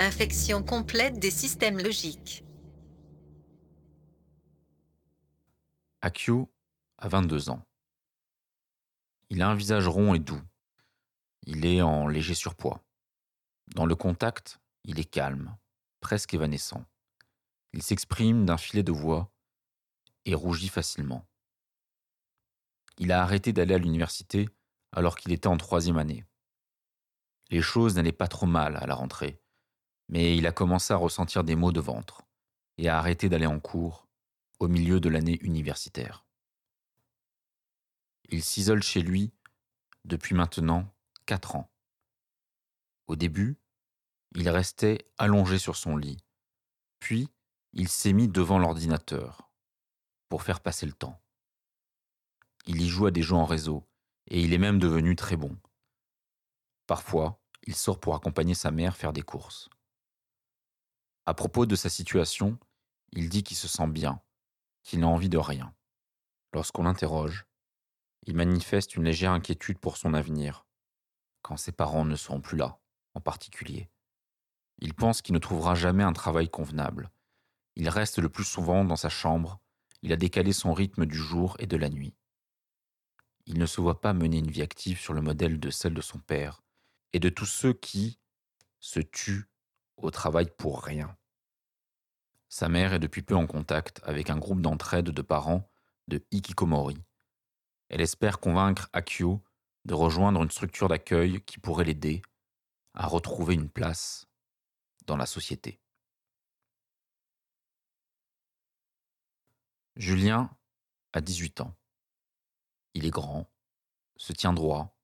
Infection complète des systèmes logiques. Akio a 22 ans. Il a un visage rond et doux. Il est en léger surpoids. Dans le contact, il est calme, presque évanescent. Il s'exprime d'un filet de voix et rougit facilement. Il a arrêté d'aller à l'université alors qu'il était en troisième année. Les choses n'allaient pas trop mal à la rentrée, mais il a commencé à ressentir des maux de ventre et a arrêté d'aller en cours au milieu de l'année universitaire. Il s'isole chez lui depuis maintenant quatre ans. Au début, il restait allongé sur son lit, puis il s'est mis devant l'ordinateur pour faire passer le temps. Il y joue à des jeux en réseau et il est même devenu très bon. Parfois, il sort pour accompagner sa mère faire des courses. À propos de sa situation, il dit qu'il se sent bien, qu'il n'a envie de rien. Lorsqu'on l'interroge, il manifeste une légère inquiétude pour son avenir, quand ses parents ne seront plus là, en particulier. Il pense qu'il ne trouvera jamais un travail convenable. Il reste le plus souvent dans sa chambre, il a décalé son rythme du jour et de la nuit. Il ne se voit pas mener une vie active sur le modèle de celle de son père et de tous ceux qui se tuent au travail pour rien. Sa mère est depuis peu en contact avec un groupe d'entraide de parents de Hikikomori. Elle espère convaincre Akio de rejoindre une structure d'accueil qui pourrait l'aider à retrouver une place dans la société. Julien a 18 ans. Il est grand, se tient droit,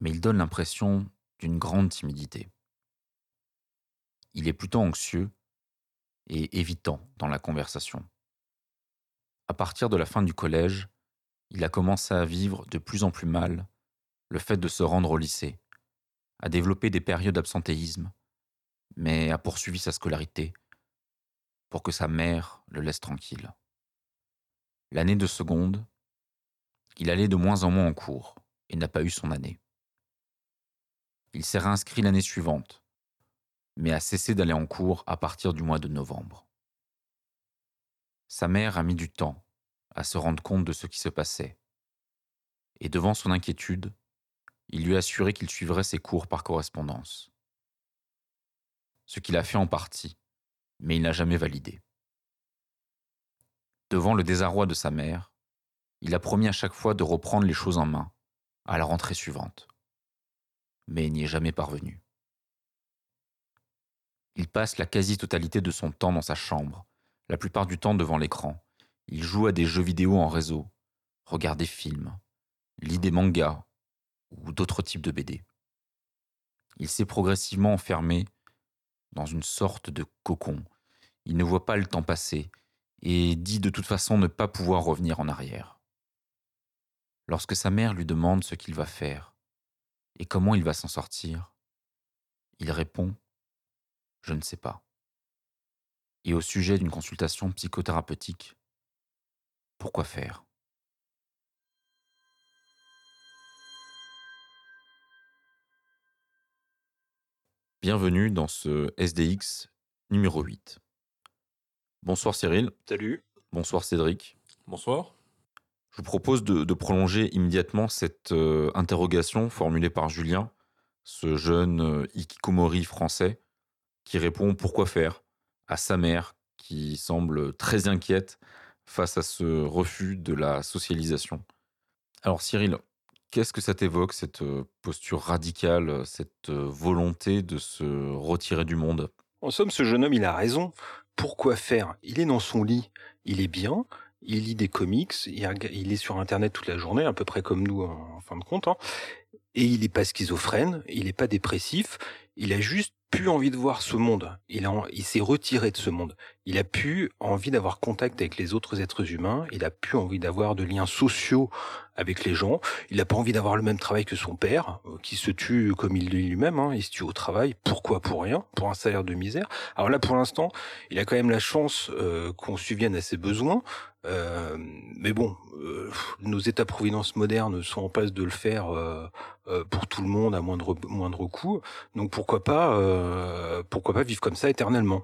mais il donne l'impression d'une grande timidité. Il est plutôt anxieux et évitant dans la conversation. À partir de la fin du collège, il a commencé à vivre de plus en plus mal le fait de se rendre au lycée, à développer des périodes d'absentéisme, mais a poursuivi sa scolarité pour que sa mère le laisse tranquille. L'année de seconde, il allait de moins en moins en cours et n'a pas eu son année. Il s'est réinscrit l'année suivante, mais a cessé d'aller en cours à partir du mois de novembre. Sa mère a mis du temps à se rendre compte de ce qui se passait, et devant son inquiétude, il lui a assuré qu'il suivrait ses cours par correspondance. Ce qu'il a fait en partie, mais il n'a jamais validé. Devant le désarroi de sa mère, il a promis à chaque fois de reprendre les choses en main à la rentrée suivante. Mais il n'y est jamais parvenu. Il passe la quasi-totalité de son temps dans sa chambre, la plupart du temps devant l'écran. Il joue à des jeux vidéo en réseau, regarde des films, lit des mangas ou d'autres types de BD. Il s'est progressivement enfermé dans une sorte de cocon. Il ne voit pas le temps passer et dit de toute façon ne pas pouvoir revenir en arrière. Lorsque sa mère lui demande ce qu'il va faire et comment il va s'en sortir, il répond ⁇ Je ne sais pas ⁇ Et au sujet d'une consultation psychothérapeutique, pourquoi faire? Bienvenue dans ce SDX numéro 8. Bonsoir Cyril. Salut. Bonsoir Cédric. Bonsoir. Je vous propose de, de prolonger immédiatement cette euh, interrogation formulée par Julien, ce jeune euh, Ikikomori français, qui répond pourquoi faire à sa mère, qui semble très inquiète face à ce refus de la socialisation. Alors Cyril, qu'est-ce que ça t'évoque, cette euh, posture radicale, cette euh, volonté de se retirer du monde? En somme, ce jeune homme, il a raison. Pourquoi faire? Il est dans son lit, il est bien, il lit des comics, il, est sur Internet toute la journée, à peu près comme nous en, en fin de compte, hein. et il n'est pas schizophrène, il n'est pas dépressif, il a juste plus envie de voir ce monde. Il, s'est retiré de ce monde. Il a plus envie d'avoir contact avec les autres êtres humains. Il a plus envie d'avoir de liens sociaux avec les gens. Il n'a pas envie d'avoir le même travail que son père, euh, qui se tue comme il dit lui-même. hein. Il se tue au travail. Pourquoi? Pour rien. Pour un salaire de misère. Alors là, pour l'instant, il a quand même la chance euh, qu'on subvienne à ses besoins. Euh, mais bon, euh, nos États-providence modernes sont en passe de le faire euh, pour tout le monde à moindre moindre coût. Donc pourquoi pas, pourquoi pas vivre comme ça éternellement?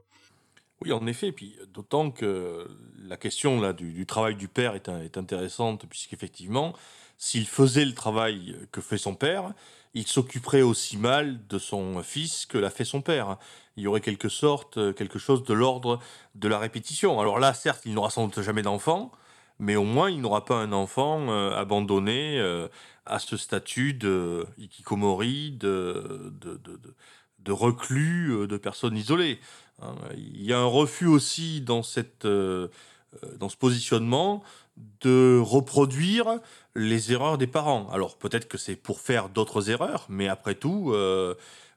Oui, en effet, puis d'autant que la question là du, du travail du père est, est intéressante, puisqu'effectivement, s'il faisait le travail que fait son père, il s'occuperait aussi mal de son fils que l'a fait son père. Il y aurait quelque sorte, euh, quelque chose de l'ordre de la répétition. Alors là, certes, il n'aura sans doute jamais d'enfant, mais au moins il n'aura pas un enfant euh, abandonné euh, à ce statut de hikikomori, de, de, de, reclus, de personne isolée. Hein, Il y a un refus aussi dans, cette, dans ce positionnement de reproduire les erreurs des parents. Alors peut-être que c'est pour faire d'autres erreurs, mais après tout, euh,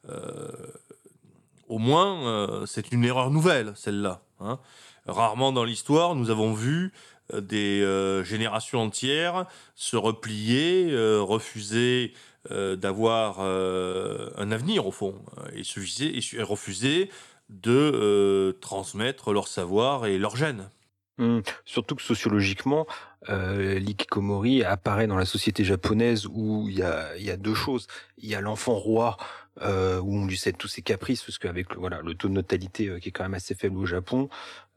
euh, au moins, euh, c'est une erreur nouvelle, celle-là. hein. Rarement dans l'histoire, nous avons vu des générations entières se replier, refuser d'avoir un avenir, au fond, et, refuser de transmettre leur savoir et leur gène. Hum, Surtout que sociologiquement, euh, l'ikikomori apparaît dans la société japonaise où il y a, il y a deux choses. Il y a l'enfant roi euh, où on lui cède tous ses caprices parce qu'avec voilà le taux de natalité euh, qui est quand même assez faible au Japon.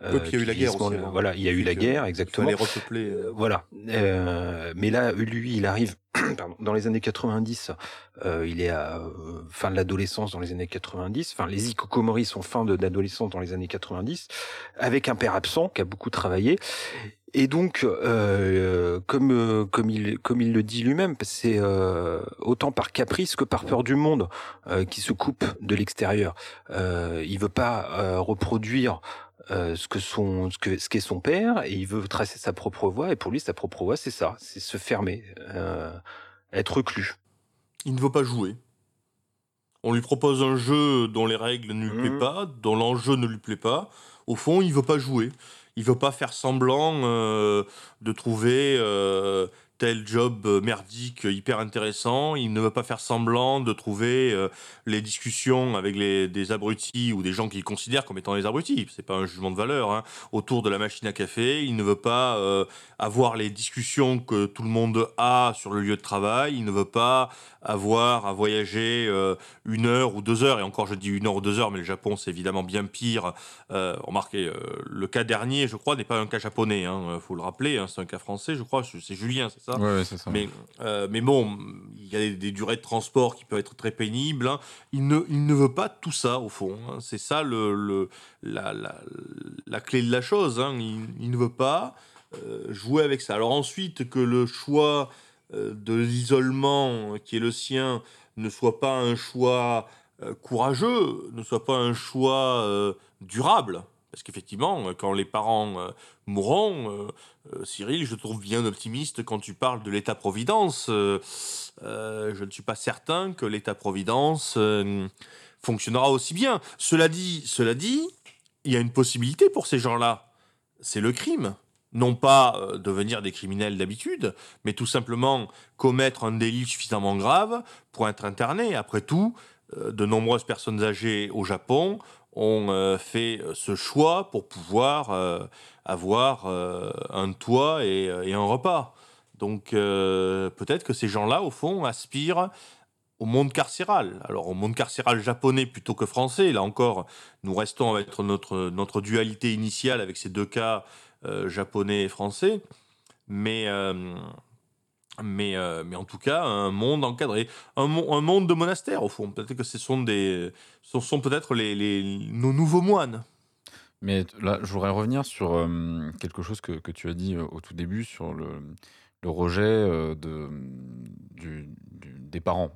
euh, Oui, puis il y a eu la guerre aussi, hein. Voilà, il y a eu la guerre Il exactement. fallait repeupler. euh, Euh, voilà. Euh, mais là, lui, il arrive pardon, dans les années 90. euh, il est à euh, fin de l'adolescence dans les années 90. Enfin, les Ikokomori sont fin de- d'adolescence dans les années 90, avec un père absent qui a beaucoup travaillé. Et donc, euh, comme euh, comme il comme il le dit lui-même, c'est euh, autant par caprice que par peur du monde euh, qui se coupe de l'extérieur. Euh, il veut pas euh, reproduire euh, ce que son ce que ce qu'est son père et il veut tracer sa propre voie et pour lui sa propre voie c'est ça c'est se fermer euh, être reclus il ne veut pas jouer. On lui propose un jeu dont les règles ne lui Mhm. plaisent pas, dont l'enjeu ne lui plaît pas. Au fond, il veut pas jouer. Il veut pas faire semblant euh, de trouver euh, tel job euh, merdique euh, hyper intéressant. Il ne veut pas faire semblant de trouver euh, les discussions avec les, des abrutis ou des gens qu'il considère comme étant des abrutis. C'est pas un jugement de valeur. hein, autour de la machine à café. Il ne veut pas avoir les discussions que tout le monde a sur le lieu de travail. Il ne veut pas avoir à voyager une heure ou deux heures. Et encore, je dis une heure ou deux heures, mais le Japon, c'est évidemment bien pire. Remarquez, le cas dernier, je crois, n'est pas un cas japonais. Il faut le rappeler. hein, c'est un cas français, je crois. C'est Julien, c'est ça Ouais, ouais, c'est ça. mais, euh, mais bon, il y a des, des durées de transport qui peuvent être très pénibles. hein. Il, ne, il ne veut pas tout ça, au fond. hein. C'est ça le, le- la, la- la clé de la chose. hein. Il, il ne veut pas euh, jouer avec ça. Alors ensuite, que le choix euh, de l'isolement qui est le sien ne soit pas un choix courageux, ne soit pas un choix durable. Parce qu'effectivement, quand les parents euh, mourront, euh, euh, Cyril, je trouve bien optimiste quand tu parles de l'État-providence. Euh, euh, je ne suis pas certain que l'État-providence euh, fonctionnera aussi bien. Cela dit, cela dit, il y a une possibilité pour ces gens-là. C'est le crime. Non pas euh, devenir des criminels d'habitude, mais tout simplement commettre un délit suffisamment grave pour être interné. Après tout, euh, de nombreuses personnes âgées au Japon ont euh, fait euh, ce choix pour pouvoir euh, avoir un toit et, un repas. Donc peut-être que ces gens-là, au fond, aspirent au monde carcéral. Alors au monde carcéral japonais plutôt que français. Là encore, nous restons avec notre, notre dualité initiale avec ces deux cas japonais et français. Mais, mais, euh, mais en tout cas, un monde encadré. Un, mon- un monde de monastères, au fond. Peut-être que ce sont, des, sont peut-être les, nos nouveaux moines. Mais là, je voudrais revenir sur euh, quelque chose que, que tu as dit euh, au tout début sur le, le rejet de, du- des parents.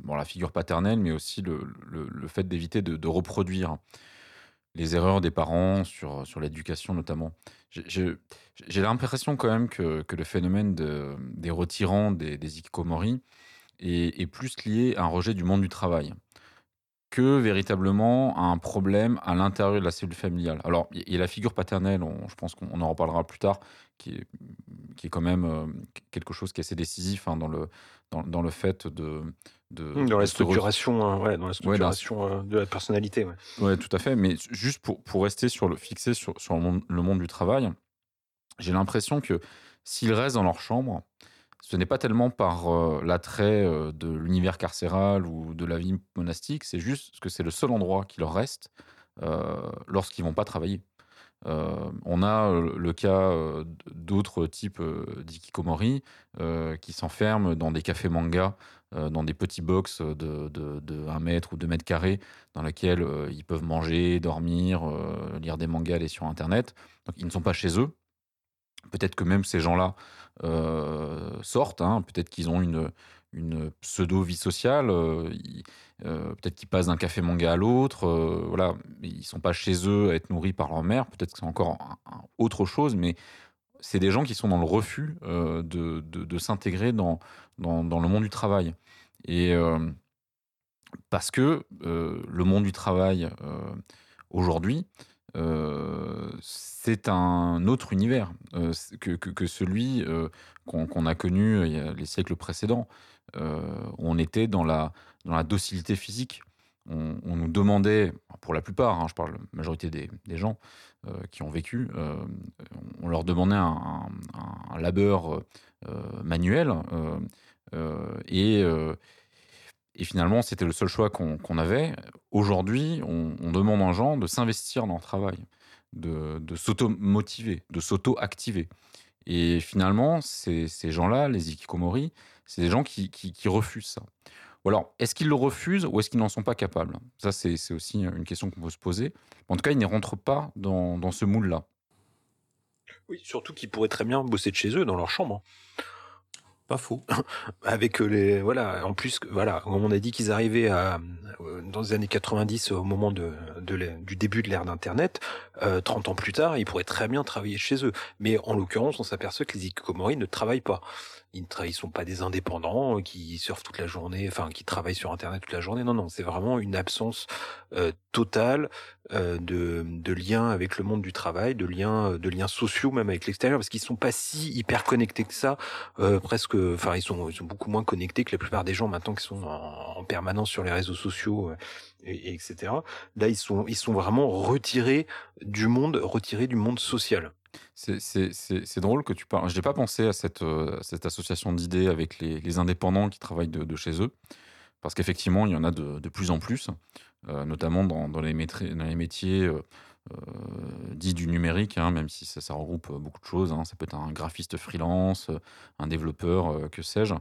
Bon, la figure paternelle, mais aussi le, le- le fait d'éviter de, de reproduire les erreurs des parents sur, sur l'éducation notamment. J'ai- l'impression quand même que, le phénomène de- des retirants des, des est, plus lié à un rejet du monde du travail que véritablement un problème à l'intérieur de la cellule familiale. Alors, il y a la figure paternelle, je pense qu'on en reparlera plus tard, qui est, quand même euh, quelque chose qui est assez décisif hein, dans, le, dans le fait de... de Mmh, Dans de la structuration, hein, ouais, dans la Ouais, dans structuration euh, de la personnalité. Ouais. Ouais, tout à fait. Mais juste pour, pour rester sur le fixé sur, sur le, monde, le monde du travail, j'ai l'impression que s'ils restent dans leur chambre, ce n'est pas tellement par euh, l'attrait euh, de l'univers carcéral ou de la vie monastique, c'est juste que c'est le seul endroit qui leur reste lorsqu'ils vont pas travailler. Euh, on a euh, le cas euh, d'autres types d'ikikomori qui s'enferment dans des cafés manga, dans des petits box de, de, de 1 mètre ou 2 mètres carrés, dans lesquels ils peuvent manger, dormir, lire des mangas, aller sur Internet. Donc ils ne sont pas chez eux. Peut-être que même ces gens-là sortent, hein, peut-être qu'ils ont une, une pseudo-vie sociale, euh, euh, peut-être qu'ils passent d'un café manga à l'autre, euh, voilà, ils sont pas chez eux à être nourris par leur mère, peut-être que c'est encore autre chose, mais c'est des gens qui sont dans le refus euh, de, de- s'intégrer dans, dans, le monde du travail. Et parce que le monde du travail aujourd'hui, c'est un autre univers que, que, celui qu'on a connu les siècles précédents. Euh, on était dans la, dans la docilité physique. On, nous demandait, pour la plupart, hein, je parle de la majorité des, gens euh, qui ont vécu, euh, on leur demandait un, labeur manuel et, et finalement c'était le seul choix qu'on avait. Aujourd'hui, on, on demande aux gens de s'investir dans le travail, de s'auto-motiver, de s'auto-activer. Et finalement, ces, gens-là, les ikikomori, c'est des gens qui, refusent ça. Ou alors, est-ce qu'ils le refusent ou est-ce qu'ils n'en sont pas capables? Ça, c'est aussi une question qu'on peut se poser. En tout cas, ils n'y rentrent pas dans, dans ce moule-là. Oui, surtout qu'ils pourraient très bien bosser de chez eux, dans leur chambre. Pas faux. Avec euh, les voilà, en plus voilà, on a dit qu'ils arrivaient à euh, dans les années 90 au moment de, du début de l'ère d'internet, euh, 30 ans plus tard, ils pourraient très bien travailler chez eux. Mais en l'occurrence, on s'aperçoit que les hikikomori ne travaillent pas. Ils ne tra- ils sont pas des indépendants euh, qui surfent toute la journée, enfin qui travaillent sur internet toute la journée. Non non, c'est vraiment une absence euh, totale euh, de, de lien avec le monde du travail, de liens de liens sociaux même avec l'extérieur parce qu'ils sont pas si hyper connectés que ça euh, presque, enfin ils sont, ils sont beaucoup moins connectés que la plupart des gens maintenant qui sont en, en permanence sur les réseaux sociaux, euh, et, et etc. Là ils sont, ils sont vraiment retirés du monde, retirés du monde social. C'est- C'est c'est- c'est drôle que tu parles. Je n'ai pas pensé à cette, euh, cette association d'idées avec les, indépendants qui travaillent de, chez eux. Parce qu'effectivement, il y en a de, de plus en plus, euh, notamment dans, dans les, dans les métiers euh, dits du numérique, hein, même si ça, regroupe beaucoup de choses. hein. Ça peut être un graphiste freelance, un développeur, que sais-je.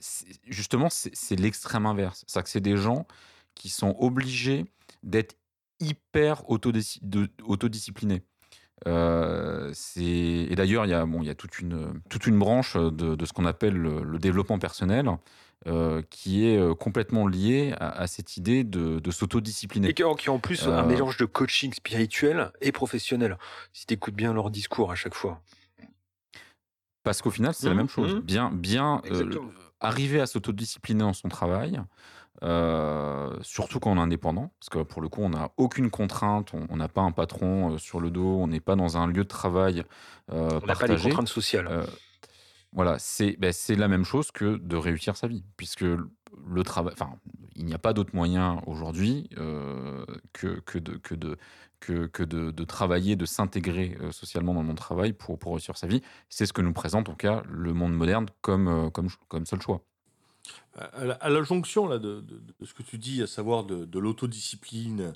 C'est- justement, c'est c'est l'extrême inverse. C'est-à-dire que c'est des gens qui sont obligés d'être hyper autodisciplinés. Euh, et d'ailleurs, il y a, bon, il y a toute, une, toute une branche de, de ce qu'on appelle le, le développement personnel euh, qui est euh, complètement liée à, à cette idée de, de s'autodiscipliner. Et qui, qui ont en plus un Euh, mélange de coaching spirituel et professionnel. Si t'écoutes bien leur discours à chaque fois. Parce qu'au final, c'est la Mhm, même chose. mhm. Bien, bien euh, arriver à s'autodiscipliner dans son travail, euh, surtout quand on est indépendant, parce que pour le coup, on n'a aucune contrainte, on n'a pas un patron euh, sur le dos, on n'est pas dans un lieu de travail euh, On n'a pas les contraintes sociales. Euh, voilà, c'est ben, c'est la même chose que de réussir sa vie, puisque le travail, enfin, il n'y a pas d'autre moyen aujourd'hui que, que, de, que, de, que, que de, de travailler, de s'intégrer socialement dans le monde du travail pour, pour réussir sa vie. C'est ce que nous présente en tout cas le monde moderne comme, comme, comme seul choix. À la, jonction là, de, ce que tu dis, à savoir de, l'autodiscipline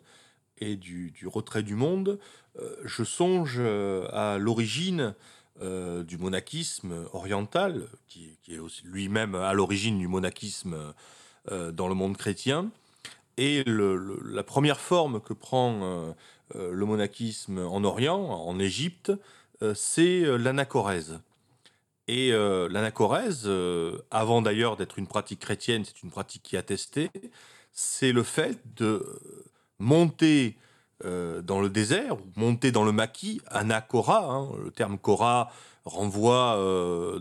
et du, retrait du monde, euh, je songe euh, à l'origine euh, du monachisme oriental, qui, est lui-même à l'origine du monachisme dans le monde chrétien. Et la première forme que prend le monachisme en Orient, en Égypte, c'est l'anachorèse. Et euh, l'anachorèse, euh, avant d'ailleurs d'être une pratique chrétienne, c'est une pratique qui est attestée, c'est le fait de monter euh, dans le désert, ou monter dans le maquis, anakora, hein, le terme kora renvoie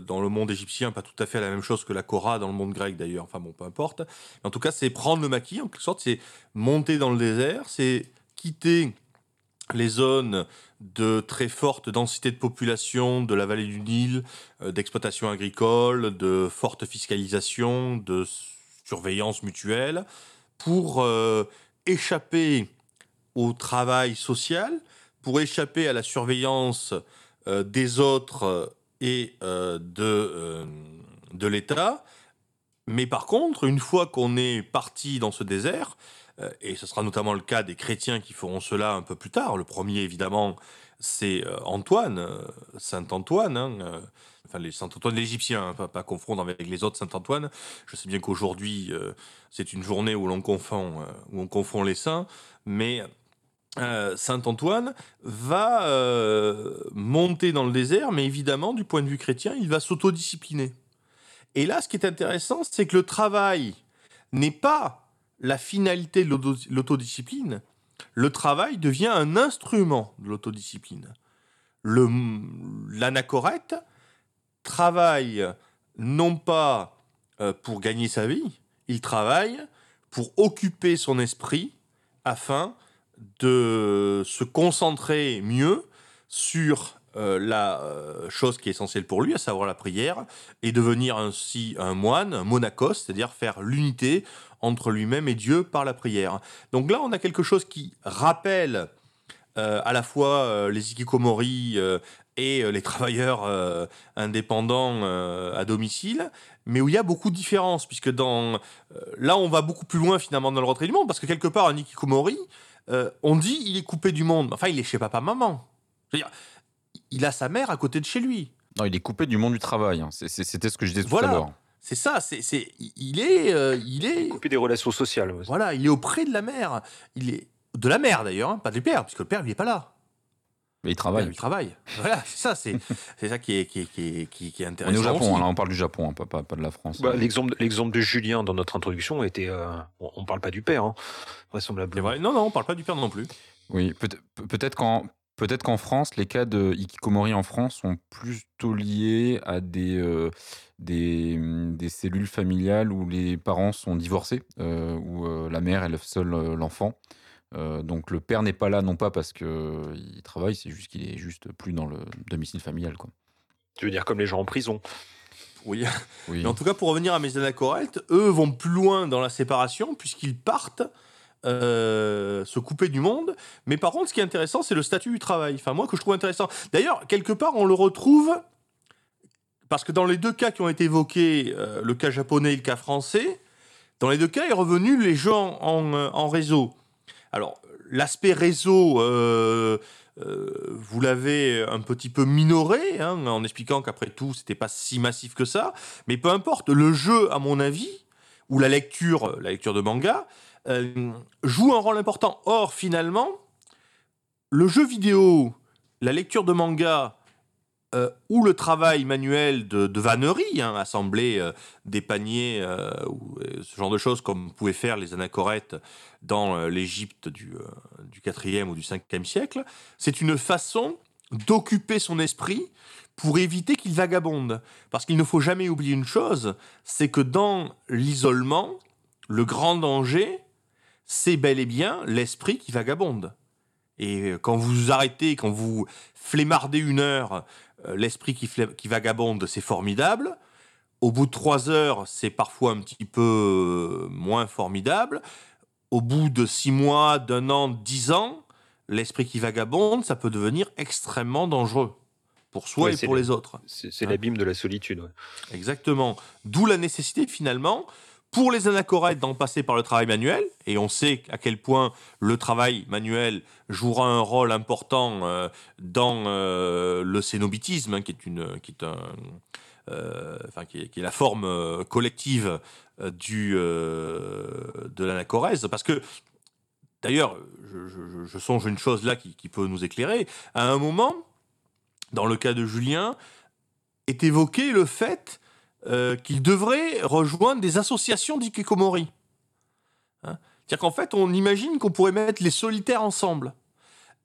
dans le monde égyptien pas tout à fait la même chose que la kora dans le monde grec d'ailleurs, enfin bon, peu importe. En tout cas, c'est prendre le maquis, en quelque sorte, c'est monter dans le désert, c'est quitter les zones de très forte densité de population de la vallée du Nil, euh, d'exploitation agricole, de forte fiscalisation, de surveillance mutuelle, pour euh, échapper au travail social, pour échapper à la surveillance euh, des autres et de, de l'État. Mais par contre, une fois qu'on est parti dans ce désert, et ce sera notamment le cas des chrétiens qui feront cela un peu plus tard, le premier évidemment c'est euh, Antoine, euh, Saint Antoine, hein, euh, enfin Saint Antoine l'Égyptien, hein, pas, pas confondre avec les autres Saint Antoine. Je sais bien qu'aujourd'hui euh, c'est une journée où l'on confond, euh, où on confond les saints, mais euh, Saint Antoine va euh, monter dans le désert, mais évidemment du point de vue chrétien, il va s'autodiscipliner. Et là, ce qui est intéressant, c'est que le travail n'est pas la finalité de l'auto- l'autodiscipline, le travail devient un instrument de l'autodiscipline. L'anachorète travaille non pas euh, pour gagner sa vie, il travaille pour occuper son esprit afin de se concentrer mieux sur euh, la euh, chose qui est essentielle pour lui, à savoir la prière, et devenir ainsi un moine, un monacos, c'est-à-dire faire l'unité entre lui-même et Dieu par la prière. Donc là, on a quelque chose qui rappelle euh, à la fois euh, les ikikomori euh, et les travailleurs indépendants à domicile, mais où il y a beaucoup de différences, puisque dans, là, on va beaucoup plus loin finalement dans le retrait du monde, parce que quelque part, un ikikomori, on dit il est coupé du monde. Enfin, il est chez papa-maman. Il a sa mère à côté de chez lui. Non, il est coupé du monde du travail. hein. C'était ce que je disais tout Voilà. à l'heure. C'est ça, c'est, c'est, il est, euh, il est, Couper des relations sociales. ouais. voilà, il est auprès de la mère. Il est de la mère d'ailleurs, hein, pas du père, puisque le père il est pas là. Mais il travaille. il travaille. Voilà, c'est ça, c'est, c'est ça qui est, qui est, qui est, qui est- qui est On intéressant. est au Japon, aussi. hein, là on parle du Japon, hein, pas, pas, pas de la France. Bah, L'exemple l'exemple de Julien dans notre introduction était. euh, on, on parle pas du père, hein, vraisemblablement. vrai. Non, non, on parle pas du père non plus. Oui, peut- peut-être qu'en peut-être qu'en France, les cas de hikikomori en France sont plutôt liés à des, euh, des, hum, des cellules familiales où les parents sont divorcés, euh, où euh, la mère élève seule euh, l'enfant. Euh, donc le père n'est pas là, non pas parce qu'il travaille, c'est juste qu'il est juste plus dans le domicile familial. Quoi. Tu veux dire comme les gens en prison. Oui. Oui. Mais en tout cas, pour revenir à mes anachorètes, eux vont plus loin dans la séparation puisqu'ils partent euh, se couper du monde. Mais par contre, ce qui est intéressant, c'est le statut du travail. Enfin, moi, que je trouve intéressant. D'ailleurs, quelque part, on le retrouve parce que dans les deux cas qui ont été évoqués, euh, le cas japonais et le cas français, dans les deux cas est revenu les jeux en, réseau. Alors, l'aspect réseau, euh, vous l'avez un petit peu minoré, hein, en expliquant qu'après tout, c'était pas si massif que ça. Mais peu importe, le jeu, à mon avis, ou la lecture, la lecture de manga, euh, joue un rôle important. Or, finalement, le jeu vidéo, la lecture de manga euh, ou le travail manuel de, de vannerie, hein, assembler euh, des paniers ou ce genre de choses comme pouvaient faire les anachorètes dans l'Égypte du, du 4e ou du 5e siècle, c'est une façon d'occuper son esprit pour éviter qu'il vagabonde. Parce qu'il ne faut jamais oublier une chose, c'est que dans l'isolement, le grand danger, c'est bel et bien l'esprit qui vagabonde. Et euh, quand vous vous arrêtez, quand vous flémardez une heure, euh, l'esprit qui, qui vagabonde, c'est formidable. Au bout de trois heures, c'est parfois un petit peu euh, moins formidable. Au bout de six mois, d'un an, dix ans, l'esprit qui vagabonde, ça peut devenir extrêmement dangereux pour soi Ouais, et pour le- les autres. C'est c'est Hein. l'abîme de la solitude. ouais. Exactement. D'où la nécessité finalement pour les anachorètes d'en passer par le travail manuel, et on sait à quel point le travail manuel jouera un rôle important euh, dans euh, le cénobitisme, hein, qui est une, qui est un, euh, qui est, la forme collective du de l'anachorèse, parce que d'ailleurs, je, je- je songe une chose là qui peut nous éclairer. À un moment, dans le cas de Julien, est évoqué le fait euh, qu'il devrait rejoindre des associations d'ikikomori. Hein? C'est-à-dire qu'en fait, on imagine qu'on pourrait mettre les solitaires ensemble.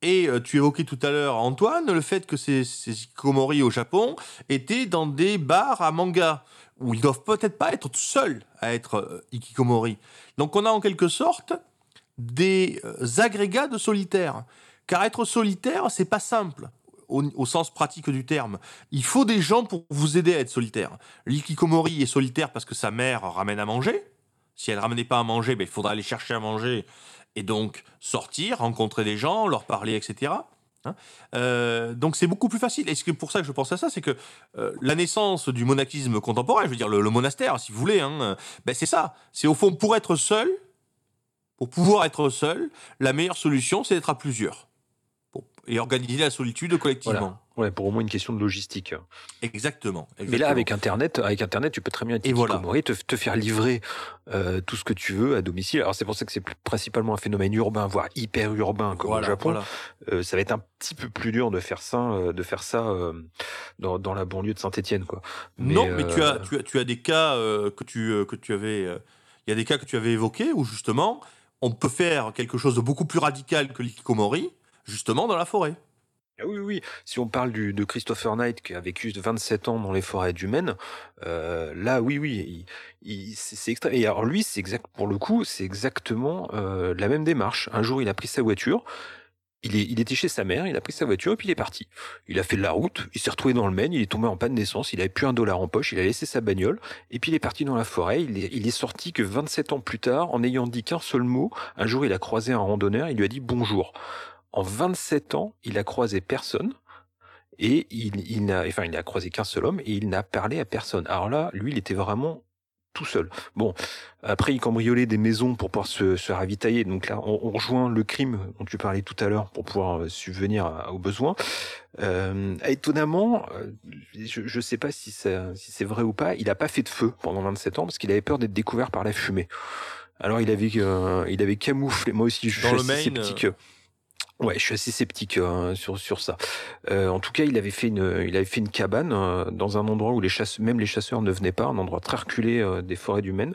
Et euh, tu évoquais tout à l'heure, Antoine, le fait que ces, hikikomori au Japon étaient dans des bars à manga, où ils doivent peut-être pas être seuls à être euh, hikikomori. Donc on a en quelque sorte des agrégats de solitaires. Car être solitaire, c'est pas simple. Au, sens pratique du terme. Il faut des gens pour vous aider à être solitaire. L'ikikomori est solitaire parce que sa mère ramène à manger. Si elle ramenait pas à manger, ben, il faudra aller chercher à manger et donc sortir, rencontrer des gens, leur parler, etc. Hein Euh, donc c'est beaucoup plus facile. Et c'est pour ça que je pense à ça, c'est que euh, la naissance du monachisme contemporain, je veux dire le, monastère, si vous voulez, hein, ben, c'est ça. C'est au fond pour être seul, pour pouvoir être seul, la meilleure solution, c'est d'être à plusieurs et organiser la solitude collectivement. Voilà. Ouais, pour au moins une question de logistique. Exactement, Mais là, avec Internet, avec Internet, tu peux très bien Et voilà. te, te faire livrer euh, tout ce que tu veux à domicile. Alors c'est pour ça que c'est principalement un phénomène urbain, voire hyper urbain, comme Voilà, au Japon. voilà. Euh, ça va être un petit peu plus dur de faire ça, euh, de faire ça dans, dans la banlieue de Saint-Étienne, quoi. non, mais tu as, tu as, tu as des cas que tu, que tu avais. Il y a des cas que tu avais évoqués où justement, on peut faire quelque chose de beaucoup plus radical que l'ikikomori, justement dans la forêt. Ah oui, oui. Si on parle du, de Christopher Knight qui a vécu 27 ans dans les forêts du Maine, euh, là, oui, oui, il, il- c'est extra. Et alors lui, c'est exact. Pour le coup, c'est exactement euh, la même démarche. Un jour, il a pris sa voiture. Il, est, il était chez sa mère, il a pris sa voiture et puis il est parti. Il a fait de la route, il s'est retrouvé dans le Maine, il est tombé en panne d'essence, il avait plus un dollar en poche, il a laissé sa bagnole et puis il est parti dans la forêt. Il est, il est sorti que 27 ans plus tard, en n'ayant dit qu'un seul mot. Un jour, il a croisé un randonneur, il lui a dit bonjour. En 27 ans, il a croisé personne. Et il, il n'a, enfin, il n'a croisé qu'un seul homme et il n'a parlé à personne. Alors là, lui, il était vraiment tout seul. Bon, après, il cambriolait des maisons pour pouvoir se, se ravitailler. Donc là, on, on rejoint le crime dont tu parlais tout à l'heure pour pouvoir euh, subvenir à- aux besoins. Euh, étonnamment, euh, je ne sais pas si, ça- si c'est vrai ou pas, il n'a pas fait de feu pendant 27 ans parce qu'il avait peur d'être découvert par la fumée. Alors il avait, euh, il avait camouflé. Moi aussi, je suis sceptique. Ouais, je suis assez sceptique euh, sur sur ça. Euh, en tout cas, il avait fait une il avait fait une cabane euh, dans un endroit où les chasse même les chasseurs ne venaient pas, un endroit très reculé euh, des forêts du Maine.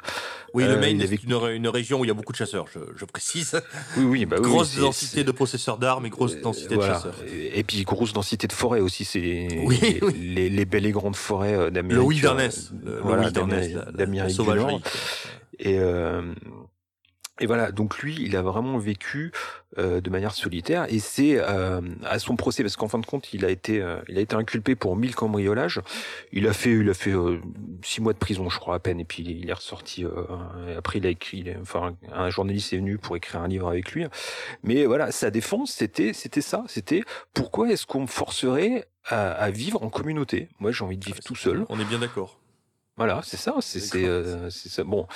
Oui, le Maine il est avait- une, ré- une région où il y a beaucoup de chasseurs, je, je précise. Oui, oui, bah oui, grosse densité de possesseurs d'armes et grosse densité voilà. de chasseurs. Et et puis grosse densité de forêts aussi, c'est les, Oui, les, oui. les, les belles et grandes forêts d'Amérique. Le wilderness. Le, le voilà, wilderness, d'Amérique- du. Nord. Et, et voilà, donc lui, il a vraiment vécu euh, de manière solitaire. Et c'est euh, à son procès, parce qu'en fin de compte, il a été, euh, il a été inculpé pour mille cambriolages. Il a fait, il a fait euh, six mois de prison, je crois à peine. Et puis il est ressorti. euh, après, il a écrit. il a- enfin, un journaliste est venu pour écrire un livre avec lui. Mais voilà, sa défense, c'était, c'était ça. C'était pourquoi est-ce qu'on me forcerait à, à vivre en communauté? Moi, j'ai envie de vivre tout seul. On est bien d'accord. Voilà, c'est ça, c'est c'est euh, c'est ça. Bon,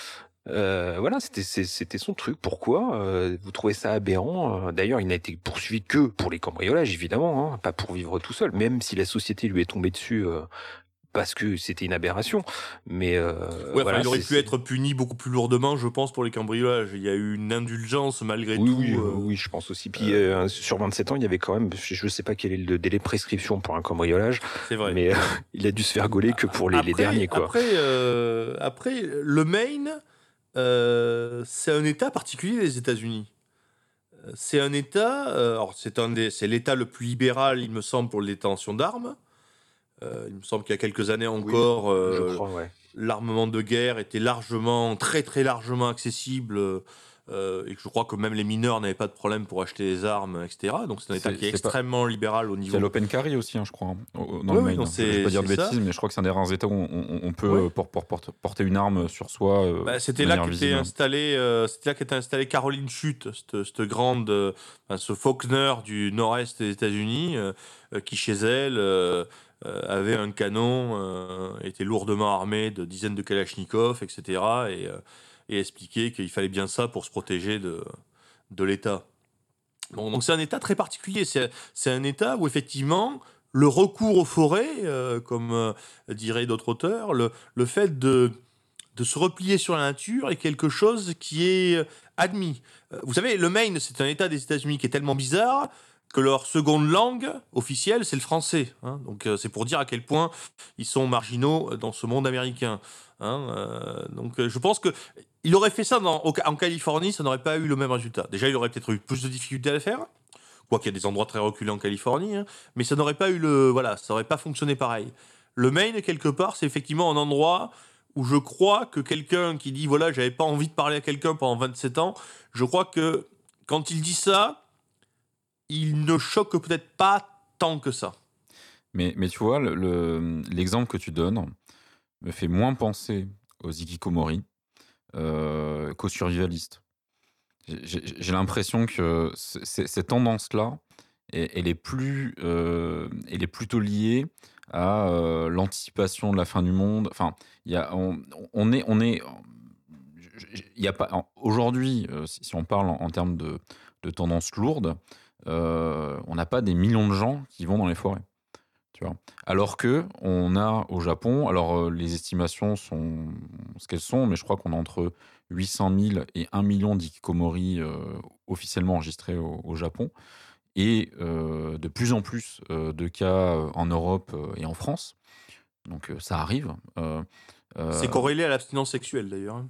euh, voilà, c'était c'était son truc. Pourquoi euh, vous trouvez ça aberrant Euh, D'ailleurs, il n'a été poursuivi que pour les cambriolages, évidemment, hein, pas pour vivre tout seul. Même si la société lui est tombée dessus euh, parce que c'était une aberration. Mais euh, Ouais, enfin, voilà, il aurait pu être puni beaucoup plus lourdement, je pense, pour les cambriolages. Il y a eu une indulgence malgré Oui, tout. oui, euh, oui, je pense aussi. Puis euh, sur 27 ans, il y avait quand même, je ne sais pas quel est le délai de prescription pour un cambriolage, c'est vrai. mais euh, il a dû se faire gauler que pour les, les derniers, quoi. Après, euh, après le Maine, euh, c'est un État particulier des États-Unis. Euh, C'est un État, euh, alors c'est un des, c'est l'État le plus libéral, il me semble, pour les d'armes. Euh, il me semble qu'il y a quelques années encore, ouais. l'armement de guerre était largement, très très largement accessible. Euh, et que je crois que même les mineurs n'avaient pas de problème pour acheter des armes, etc. Donc c'est un État qui est, pas- extrêmement libéral au niveau C'est l'open carry aussi, hein, je crois, hein, dans Oui, le Maine. Je c'est- vais pas dire de ça. bêtises, mais je crois que c'est un des rares États où on, on- on peut euh, por- por- por- porter une arme sur soi. euh, Bah, c'était là qu'était installé, euh, c'était là qu'était installé Caroline Chute, cette, cette grande, ce Faulkner du nord-est des États-Unis, qui chez elle avait un canon, était lourdement armé de dizaines de Kalachnikov, etc. Et, et expliquait qu'il fallait bien ça pour se protéger de, de l'État. Bon, donc c'est un État très particulier. C'est un État où effectivement le recours aux forêts, euh, comme euh, diraient d'autres auteurs, le, le fait de, de se replier sur la nature est quelque chose qui est euh, admis. Euh, Vous savez, le Maine, c'est un État des États-Unis qui est tellement bizarre que leur seconde langue officielle, c'est le français. hein. Donc c'est pour dire à quel point ils sont marginaux dans ce monde américain. hein. Donc je pense que il aurait fait ça en Californie, ça n'aurait pas eu le même résultat. Déjà, il aurait peut-être eu plus de difficultés à le faire. Quoi qu'il y a des endroits très reculés en Californie, hein, mais ça n'aurait pas eu le, voilà, ça n'aurait pas fonctionné pareil. Le Maine, quelque part, c'est effectivement un endroit où je crois que quelqu'un qui dit voilà, j'avais pas envie de parler à quelqu'un pendant 27 ans, je crois que quand il dit ça, il ne choque peut-être pas tant que ça. Mais, mais tu vois, le- le- l'exemple que tu donnes me fait moins penser aux Ikikomori euh, qu'aux survivalistes. J'ai- l'impression que c- c- cette tendance-là, elle, est plus, euh, elle est plutôt liée à euh, l'anticipation de la fin du monde. Enfin, y a, on, est, on est, il a pas aujourd'hui, euh, si, on parle en, termes de, de tendance lourde, euh, on n'a pas des millions de gens qui vont dans les forêts. Tu vois. Alors que on a au Japon, alors euh, les estimations sont ce qu'elles sont, mais je crois qu'on a entre 800 000 et 1 million d'ikikomori euh, officiellement enregistrés au, au Japon, et euh, de plus en plus euh, de cas en Europe et en France. Donc ça arrive. C'est corrélé à l'abstinence sexuelle d'ailleurs. hein.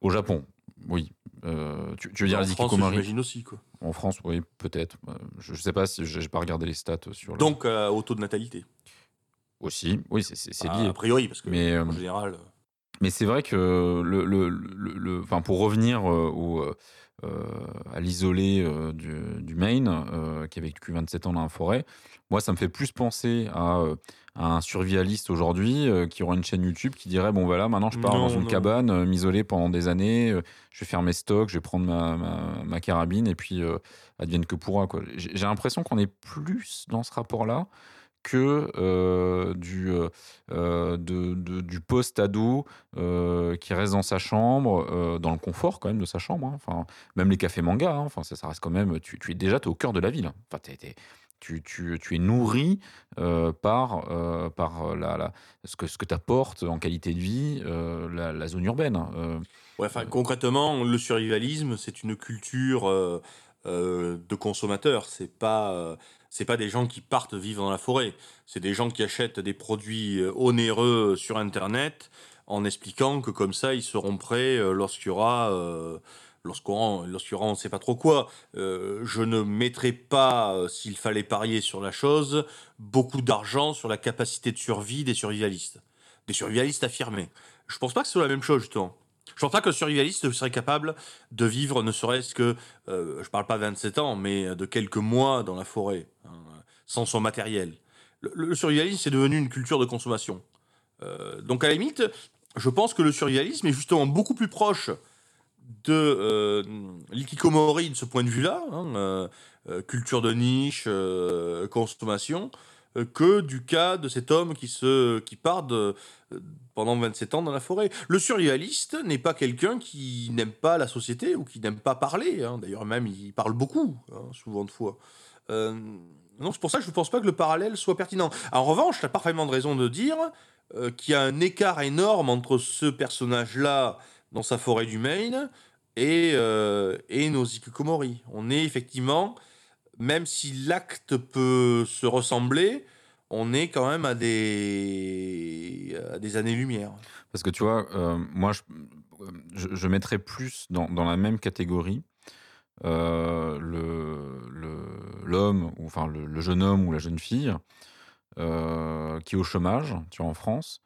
au Japon, oui. Euh, tu, tu veux dire en les France, ikikomori j'imagine aussi quoi. En France, oui, peut-être. Euh, Je ne sais pas si j'ai pas regardé les stats sur le... Donc euh, au taux de natalité. aussi, oui, c'est- Ah, lié. a priori, parce que Mais, en général. Mais c'est vrai que le, le, le, le- enfin, pour revenir euh, au, euh, à l'isolé euh, du, du Maine, euh, qui a vécu 27 ans dans la forêt, moi, ça me fait plus penser à, à un survivaliste aujourd'hui qui aura une chaîne YouTube qui dirait Bon, voilà, maintenant je pars Non, dans une non. cabane, m'isoler pendant des années, je vais faire mes stocks, je vais prendre ma, ma, ma carabine et puis advienne que pourra. j'ai l'impression qu'on est plus dans ce rapport-là que euh, du, euh, de, de- du post-ado euh, qui reste dans sa chambre, dans le confort quand même de sa chambre. hein. Enfin, même les cafés manga, hein. enfin, ça, ça reste quand même. Tu, tu es déjà au cœur de la ville. hein. Enfin, tu, tu- tu es nourri par, par la, la- ce que, ce que t'apporte en qualité de vie la, la zone urbaine. hein. Ouais, enfin, concrètement, le survivalisme, c'est une culture de consommateurs. C'est pas, c'est pas des gens qui partent vivre dans la forêt. C'est des gens qui achètent des produits euh, onéreux sur Internet en expliquant que comme ça, ils seront prêts euh, lorsqu'il y aura, euh, lorsqu'on, aura, on ne sait pas trop quoi. Euh, je ne mettrai pas, euh, s'il fallait parier sur la chose, beaucoup d'argent sur la capacité de survie des survivalistes, des survivalistes affirmés. Je pense pas que ce soit la même chose justement. Je pense pas que le survivaliste serait capable de vivre, ne serait-ce que, euh, je parle pas de 27 ans, mais de quelques mois dans la forêt, hein, sans son matériel. Le, survivalisme, c'est devenu une culture de consommation. Euh, donc, à la limite, je pense que le survivalisme est justement beaucoup plus proche de euh, de ce point de vue-là, hein, euh, euh, culture de niche, consommation, que du cas de cet homme qui, se, qui part de, euh, pendant 27 ans dans la forêt. Le survivaliste n'est pas quelqu'un qui n'aime pas la société ou qui n'aime pas parler. hein. D'ailleurs, même, il parle beaucoup, hein, souvent de fois. Euh, non, c'est pour ça que je ne pense pas que le parallèle soit pertinent. En revanche, tu as parfaitement de raison de dire euh, qu'il y a un écart énorme entre ce personnage-là dans sa forêt du Maine et, euh, et nos. On est effectivement, même si l'acte peut se ressembler, on est quand même à des, années-lumière. Parce que tu vois, euh, moi, je, mettrais plus dans, la même catégorie euh, le- le- l'homme, ou enfin le, le jeune homme ou la jeune fille euh, qui est au chômage, tu vois, en France,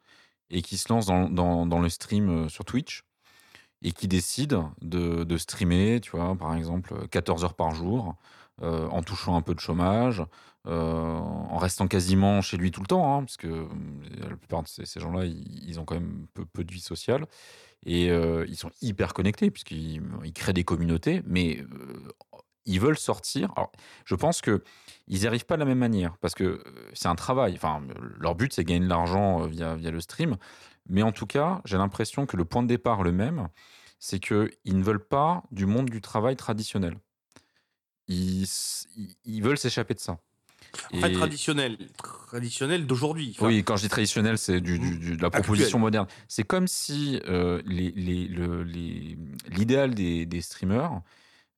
et qui se lance dans, dans- dans le stream sur Twitch et qui décide de, de streamer, tu vois, par exemple, 14 heures par jour, euh, en touchant un peu de chômage, euh, en restant quasiment chez lui tout le temps, hein, parce que euh, la plupart de ces, gens-là, ils, ont quand même peu, de vie sociale, et ils sont hyper connectés, puisqu'ils ils créent des communautés, mais ils veulent sortir. Je pense que ils n'y arrivent pas de la même manière, parce que c'est un travail. Enfin, leur but, c'est gagner de l'argent via, via le stream, mais en tout cas, j'ai l'impression que le point de départ, le même, c'est qu'ils ne veulent pas du monde du travail traditionnel. Ils, veulent s'échapper de ça. En fait, traditionnel, traditionnel d'aujourd'hui. Enfin, oui, quand je dis traditionnel, c'est du, du- du- de la proposition moderne. C'est comme si euh, les- les- le- les- l'idéal des, des streamers,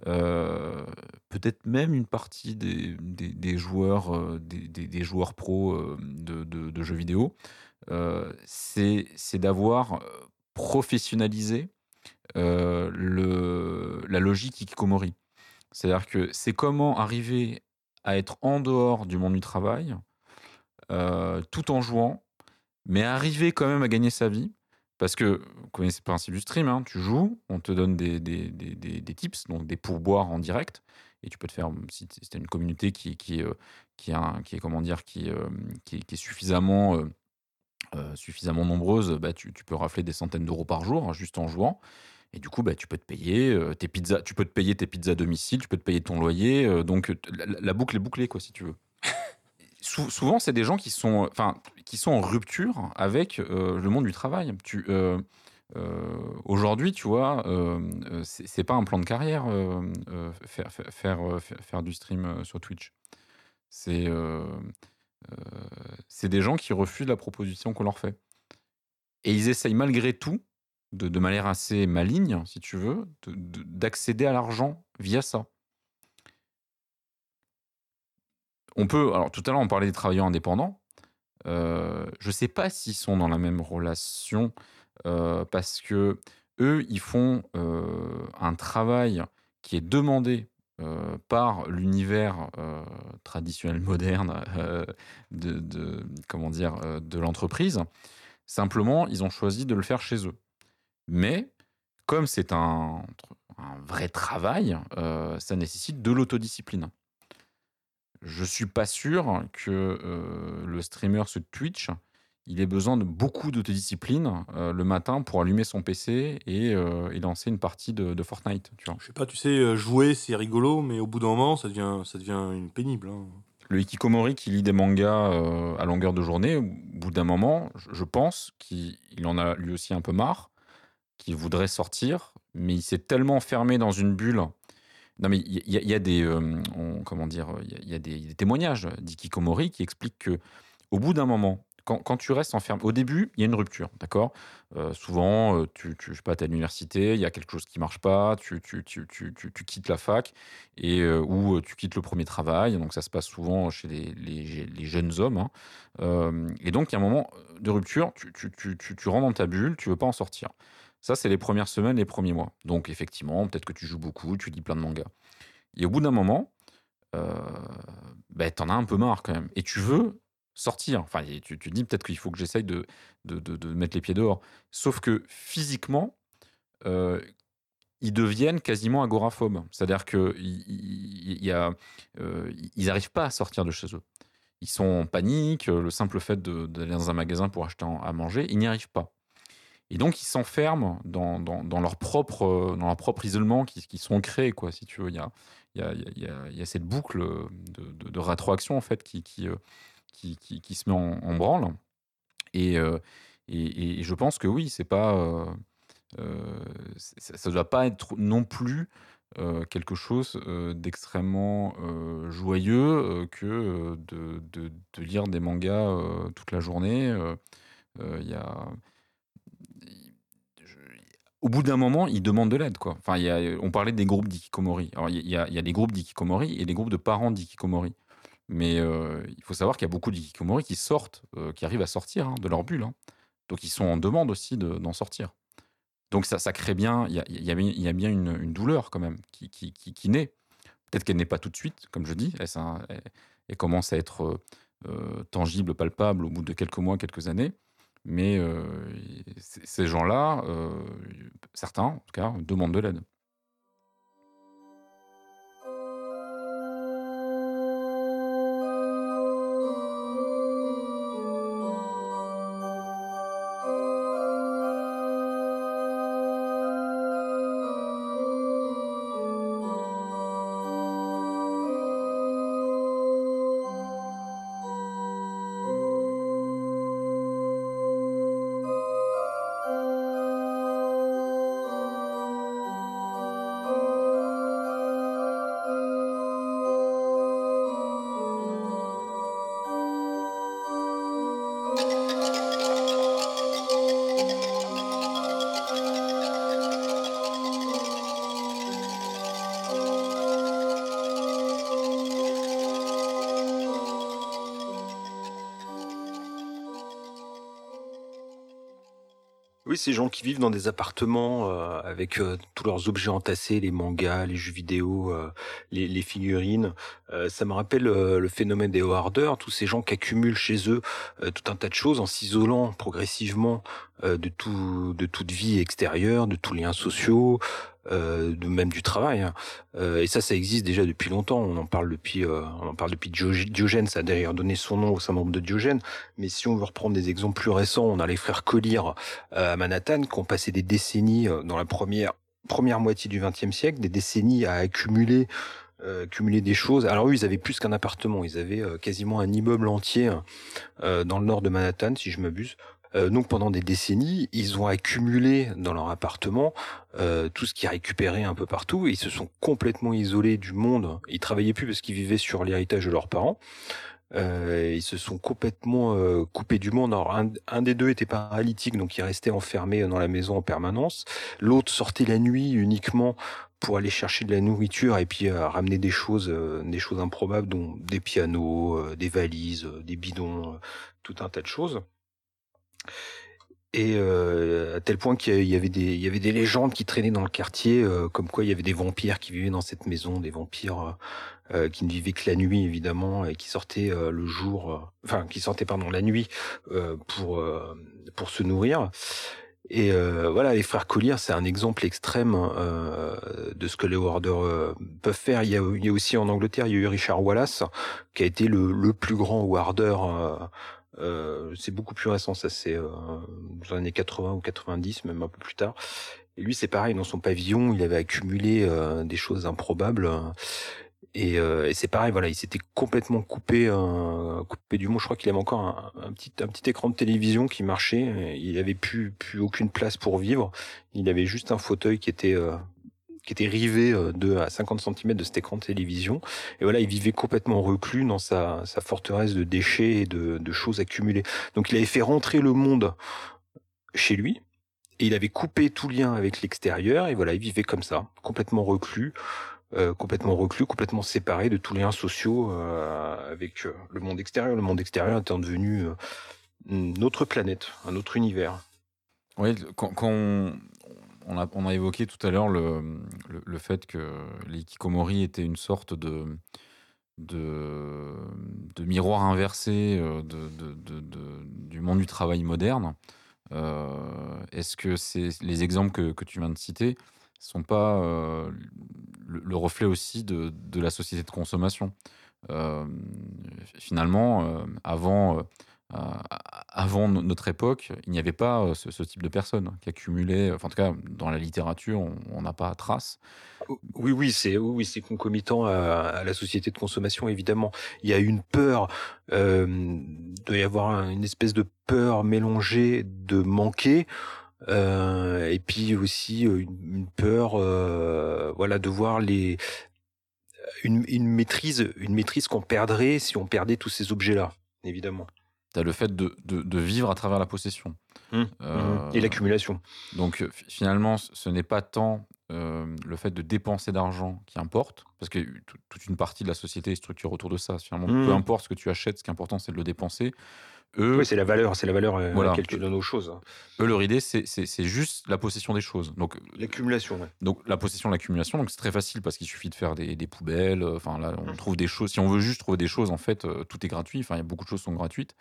euh, peut-être même une partie des, des- des joueurs, euh, des, joueurs pros euh, de, de- de jeux vidéo, c'est d'avoir professionnalisé le, la logique Ikikomori. C'est-à-dire que c'est comment arriver à être en dehors du monde du travail, euh, tout en jouant, mais arriver quand même à gagner sa vie. Parce que, vous connaissez le principe du stream, hein, tu joues, on te donne des, des, des, des, tips, donc des pourboires en direct, et tu peux te faire, si tu as une communauté qui, qui, euh, qui, est, comment dire, qui, euh, qui, est suffisamment, suffisamment nombreuse, bah, tu, tu peux rafler des centaines d'euros par jour, hein, juste en jouant. Et du coup, bah, tu peux te payer euh, tes pizzas, tu peux te payer tes pizzas à domicile, tu peux te payer ton loyer. euh, donc la, boucle est bouclée, quoi, si tu veux. Sou- souvent, c'est des gens qui sont, enfin, qui sont en rupture avec euh, le monde du travail. Euh, euh, aujourd'hui, tu vois, euh, euh, c'est pas un plan de carrière euh, euh, faire, faire, faire, euh, faire- du stream euh, sur Twitch. C'est euh, euh, c'est des gens qui refusent la proposition qu'on leur fait. Et ils essayent malgré tout, de, manière assez maligne, si tu veux, de- de- d'accéder à l'argent via ça. On peut, alors tout à l'heure on parlait des travailleurs indépendants. Euh, je sais pas s'ils sont dans la même relation euh, parce que eux, ils font euh, un travail qui est demandé par l'univers traditionnel moderne de, comment dire de l'entreprise. Simplement, ils ont choisi de le faire chez eux. Mais comme c'est un, un vrai travail, euh, ça nécessite de l'autodiscipline. Je suis pas sûr que euh, le streamer sur Twitch, il ait besoin de beaucoup d'autodiscipline euh, le matin pour allumer son PC et, et lancer une partie de, de Fortnite. Tu vois. Je sais pas, tu sais, jouer c'est rigolo, mais au bout d'un moment, ça devient, ça devient une pénible. hein. Le hikikomori qui lit des mangas à longueur de journée, au bout d'un moment, je, pense qu'il il en a lui aussi un peu marre, qu'il voudrait sortir, mais il s'est tellement fermé dans une bulle. Non, mais il y, a- des, euh, on- comment dire, il y a, des, des témoignages d'hikikomori qui expliquent que au bout d'un moment, quand, quand tu restes enfermé, au début, il y a une rupture, d'accord? Euh, Souvent, euh, tu, tu, je sais pas, es à l'université, il y a quelque chose qui marche pas, tu, tu, tu, tu, quittes la fac et euh, ou tu quittes le premier travail. Donc ça se passe souvent chez les, les, jeunes hommes. hein. Et donc il y a un moment de rupture, tu, tu, tu, tu, tu rentres dans ta bulle, tu veux pas en sortir. Ça, c'est les premières semaines, les premiers mois. Donc effectivement, peut-être que tu joues beaucoup, tu lis plein de mangas. Et au bout d'un moment, euh, ben, t'en as un peu marre quand même. Et tu veux sortir. Enfin, tu, tu dis peut-être qu'il faut que j'essaye de, de, de, mettre les pieds dehors. Sauf que physiquement, euh, ils deviennent quasiment agoraphobes. C'est-à-dire qu'ils n'arrivent pas à sortir de chez eux. Ils sont en panique. euh, Le simple fait d'aller dans un magasin pour acheter à manger, ils n'y arrivent pas. Et donc, ils s'enferment dans, leur propre, euh, dans leur propre isolement qui, sont créés, quoi, si tu veux. Il y a, y a, y a- cette boucle de, de, rétroaction, en fait, qui, qui, euh, qui, qui, se met en, branle. Et, euh, et, et je pense que oui, c'est pas. ça ne doit pas être non plus quelque chose d'extrêmement joyeux que de, de, de lire des mangas toute la journée. Il y a. Au bout d'un moment, ils demandent de l'aide. Enfin, on parlait des groupes d'ikikomori. Alors, il y, a, des groupes d'ikikomori et des groupes de parents d'ikikomori. Mais euh, il faut savoir qu'il y a beaucoup d'ikikomori qui sortent, euh, qui arrivent à sortir hein, de leur bulle. hein. Donc, ils sont en demande aussi de- d'en sortir. Donc ça, ça crée bien, il y a, bien- une, douleur quand même qui, naît. Peut-être qu'elle n'est pas tout de suite, comme je dis, elle, commence à être euh, tangible, palpable au bout de quelques mois, quelques années. Mais ces gens-là, certains en tout cas, demandent de l'aide. Ces gens qui vivent dans des appartements euh, avec euh, tous leurs objets entassés, les mangas, les jeux vidéo, euh, les figurines. Euh, ça me rappelle euh, le phénomène des hoarders, tous ces gens qui accumulent chez eux euh, tout un tas de choses en s'isolant progressivement euh, de tout, de toute vie extérieure, de tous liens sociaux, euh, de même du travail. hein. Et ça, ça existe déjà depuis longtemps. On en parle depuis, on en parle depuis Dio- Diogène. Ça a d'ailleurs donné son nom au syndrome de Diogène. Mais si on veut reprendre des exemples plus récents, on a les frères Collier à Manhattan qui ont passé des décennies dans la première première moitié du XXe siècle, des décennies à accumuler euh, accumuler des choses. Alors eux, ils avaient plus qu'un appartement, ils avaient euh, quasiment un immeuble entier euh, dans le nord de Manhattan, si je m'abuse. Euh, donc pendant des décennies, ils ont accumulé dans leur appartement euh, tout ce qu'ils récupéraient un peu partout. Ils se sont complètement isolés du monde. Ils travaillaient plus parce qu'ils vivaient sur l'héritage de leurs parents. Euh, ils se sont complètement euh, coupés du monde. Alors, un, un des deux était paralytique, donc il restait enfermé dans la maison en permanence. L'autre sortait la nuit uniquement pour aller chercher de la nourriture et puis euh, ramener des choses, euh, des choses improbables, dont des pianos, euh, des valises, euh, des bidons, euh, tout un tas de choses. Et à tel point qu'il y avait des, il y avait des légendes qui traînaient dans le quartier, comme quoi il y avait des vampires qui vivaient dans cette maison, des vampires qui ne vivaient que la nuit évidemment et qui sortaient le jour, enfin qui sortaient pardon la nuit pour pour se nourrir. Et euh, voilà, les frères Collier, c'est un exemple extrême euh, de ce que les hoarders euh, peuvent faire. Il y, a, il y a aussi en Angleterre, il y a eu Richard Wallace, qui a été le, le plus grand hoarder. Euh, euh, c'est beaucoup plus récent, ça c'est euh, dans les années 80 ou 90, même un peu plus tard. Et lui, c'est pareil, dans son pavillon, il avait accumulé des choses improbables. Et, euh, et c'est pareil, voilà, il s'était complètement coupé, euh, coupé du monde. Je crois qu'il avait encore un, un petit, un petit écran de télévision qui marchait. Il avait plus, plus aucune place pour vivre. Il avait juste un fauteuil qui était, euh, qui était rivé euh, de à 50 cm de cet écran de télévision. Et voilà, il vivait complètement reclus dans sa, sa forteresse de déchets et de, de choses accumulées. Donc il avait fait rentrer le monde chez lui. Et il avait coupé tout lien avec l'extérieur. Et voilà, il vivait comme ça, complètement reclus euh, complètement reclus, complètement séparé de tous les liens sociaux euh, avec euh, le monde extérieur. Le monde extérieur étant devenu une autre planète, un autre univers. Oui, quand, on, a, évoqué tout à l'heure le, fait que les Kikomori étaient une sorte de, miroir inversé du monde du travail moderne. Est-ce que c'est les exemples que tu viens de citer sont pas euh, le, le reflet aussi de, de la société de consommation Euh, Finalement, euh, avant, avant no- notre époque, il n'y avait pas ce, type de personnes qui accumulaient, enfin en tout cas dans la littérature, on- n'a pas trace. Oui, oui, c'est oui, c'est concomitant à, la société de consommation, évidemment. Il y a une peur, euh, il doit y avoir un- une espèce de peur mélangée de manquer, euh, et puis aussi une, une peur, euh, voilà, de voir les une, une maîtrise, une maîtrise qu'on perdrait si on perdait tous ces objets-là, évidemment. Tu as le fait de, de- de vivre à travers la possession. Hum, Euh, Et l'accumulation. Donc fi- finalement, ce n'est pas tant euh, le fait de dépenser d'argent qui importe, parce que tout- toute une partie de la société est structurée autour de ça. Finalement, peu importe ce que tu achètes, ce qui est important, c'est de le dépenser. Eux, Oui, c'est la valeur, c'est la valeur euh, à Voilà. laquelle tu donnes aux choses. eux, leur idée, c'est- juste la possession des choses. Donc, L'accumulation, ouais. donc la possession, l'accumulation, donc c'est très facile parce qu'il suffit de faire des, des poubelles. euh, Enfin là, on trouve des choses. Si on veut juste trouver des choses, en fait, euh, tout est gratuit. Enfin, il y a beaucoup de choses qui sont gratuites.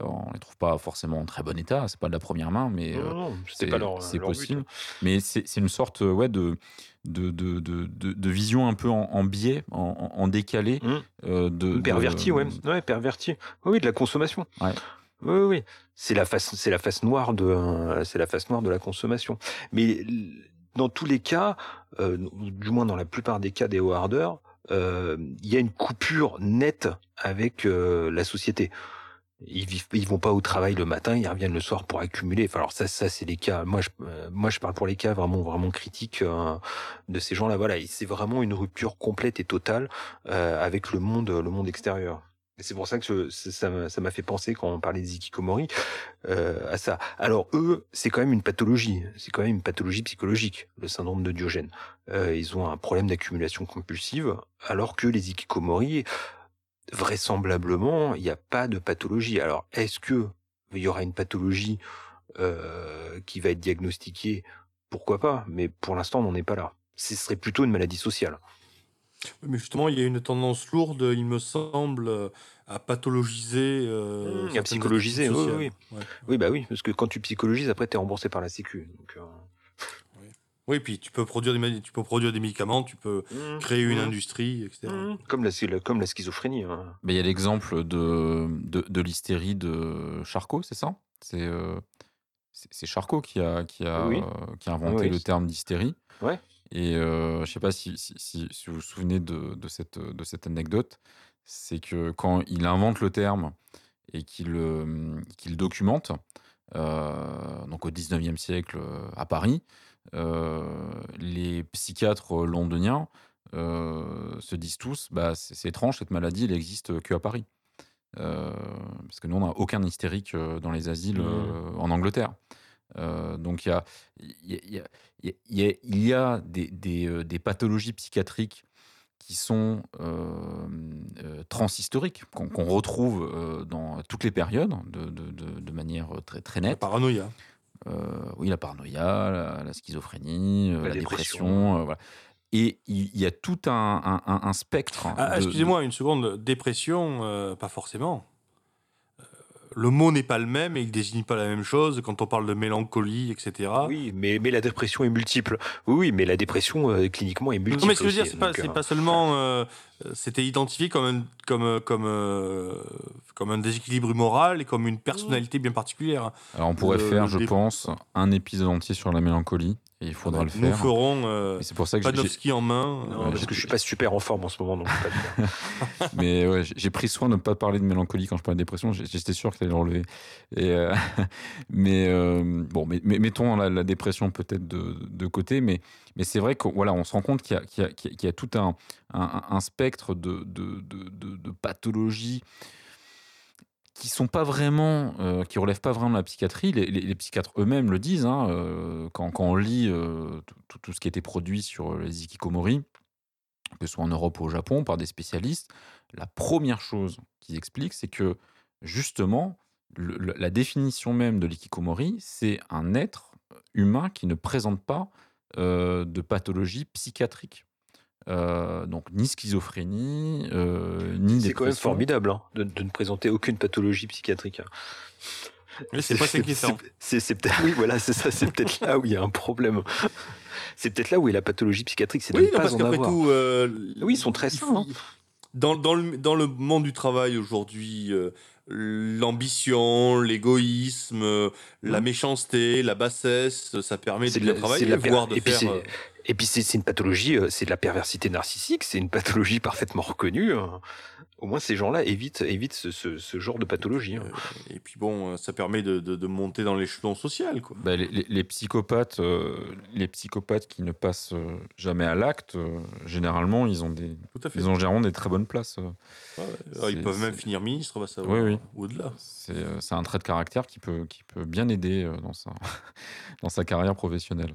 On les trouve pas forcément en très bon état. C'est pas de la première main, mais euh, c'est but. possible. Mais c'est une sorte euh, ouais, de, de, de, de, vision un peu en, en biais, en, décalé. Mmh. euh, de, Perverti, ouais. Ouais, perverti. Oui, oui, de la consommation. Ouais. Oui, oui. C'est la face, c'est la face noire de, c'est la face noire de la consommation. Mais dans tous les cas, euh, du moins dans la plupart des cas des hoarders, euh, il y a une coupure nette avec euh, la société. Ils vivent, ils vont pas au travail le matin, ils reviennent le soir pour accumuler. Alors ça, ça c'est les cas. Moi, je, euh, moi, je parle pour les cas vraiment, vraiment critiques euh, de ces gens-là. Voilà, c'est vraiment une rupture complète et totale euh, avec le monde, le monde extérieur. C'est pour ça que je- ça m'a fait penser quand on parlait des Ikikomori euh, à ça. Alors eux, c'est quand même une pathologie. C'est quand même une pathologie psychologique, le syndrome de Diogène. Euh, ils ont un problème d'accumulation compulsive, alors que les Ikikomori, vraisemblablement, il n'y a pas de pathologie. Alors est-ce que il y aura une pathologie euh, qui va être diagnostiqué, pourquoi pas, mais pour l'instant, on n'en est pas là. Ce serait plutôt une maladie sociale. Mais justement, il y a une tendance lourde, il me semble, à pathologiser. euh, Mmh, à psychologiser, oui, oui, Ouais. Oui, bah oui, parce que quand tu psychologises, après, tu es remboursé par la Sécu. Donc, euh, Oui, puis tu peux produire des, tu peux produire des médicaments, tu peux mmh, créer une mmh, industrie, etc. mmh. Comme, la, comme la schizophrénie. hein. Mais il y a l'exemple de, de, de l'hystérie de Charcot, c'est ça? C'est euh, Charcot qui a, qui a, Oui. euh, qui a inventé Oui, le terme d'hystérie. Ouais. Et euh, je sais pas si, si, si- si vous vous souvenez de, de, cette, de cette anecdote, c'est que quand il invente le terme et qu'il euh, qu'il documente, euh, donc au 19e siècle à Paris, euh, les psychiatres londoniens euh, se disent tous bah, c'est étrange, cette maladie, elle existe que à Paris. Euh, parce que nous, on n'a aucun hystérique euh, dans les asiles euh, en Angleterre. Euh, donc il y a, y y y des, des, euh, des pathologies psychiatriques qui sont euh, euh, transhistoriques, qu'on retrouve euh, dans toutes les périodes de, de- de- de manière très, très La nette. paranoïa. Euh, oui, la paranoïa, la, la schizophrénie, euh, La la, dépression. dépression. euh, voilà. Et il y a tout un, un- un- un spectre. Ah, de- Excusez-moi une seconde, dépression, euh, pas forcément. Euh, Le mot n'est pas le même et il désigne pas la même chose quand on parle de mélancolie, etc. Oui, mais, mais la dépression est multiple. Oui, oui, mais la dépression, euh, cliniquement, est multiple. Non, mais ce que je veux dire, c'est pas, euh, pas seulement. C'était identifié comme un, comme, comme, euh, comme un déséquilibre moral et comme une personnalité bien particulière. Alors on pourrait le- faire, le je dé- pense, un épisode entier sur la mélancolie. Et il faudra le Nous faire. ferons euh, c'est pour ça que Panofsky en main. Non, Ouais, parce que je suis pas super en forme en ce moment, donc je peux pas le faire. Mais ouais, j'ai pris soin de ne pas parler de mélancolie quand je parlais de dépression. J'étais sûr que tu allais le relever. Et, euh, mais euh, bon, mais, mais mettons la, la dépression peut-être de, de côté. Mais, mais c'est vrai qu'on voilà, se rend compte qu'il y, a- tout un, spectre de, pathologies qui sont pas vraiment, euh, qui relèvent pas vraiment de la psychiatrie. Les, psychiatres eux-mêmes le disent. hein, euh, quand, on lit euh, tout- ce qui a été produit sur les hikikomori, que ce soit en Europe ou au Japon, par des spécialistes, la première chose qu'ils expliquent, c'est que justement, la définition même de l'ikikomori, c'est un être humain qui ne présente pas de pathologie psychiatrique. Euh, donc ni schizophrénie, euh, ni C'est quand même formidable hein, de, de ne présenter aucune pathologie psychiatrique. hein. Mais c'est pas inquiétant. c'est- peut-être oui, voilà, c'est ça, c'est peut-être là où il y a un problème. C'est peut-être là où est la pathologie psychiatrique, c'est de Oui, ne non, pas parce en qu'après avoir. tout. euh, Oui, ils sont très il sains, hein. Dans, dans, le, dans le monde du travail aujourd'hui, euh, l'ambition, l'égoïsme, euh, la Mhm. méchanceté, la bassesse, ça permet de de bien travailler, de voire de et puis faire. c'est- euh, Et puis c'est une pathologie, euh, c'est de la perversité narcissique, c'est une pathologie parfaitement reconnue. Au moins ces gens-là évitent, évitent ce, ce- ce genre de pathologie. hein. et puis bon, euh, ça permet de, de- de monter dans l'échelon social. Quoi. Bah, les, les- les psychopathes, euh, les psychopathes qui ne passent euh, jamais à l'acte, euh, généralement, ils ont des, Tout à fait. ils ont généralement des très bonnes places. Ouais, alors, ils peuvent même finir ministre, on va savoir. Oui, oui. Ou au-delà. C'est c'est un trait de caractère qui peut, qui peut bien aider euh, dans sa, dans sa carrière professionnelle.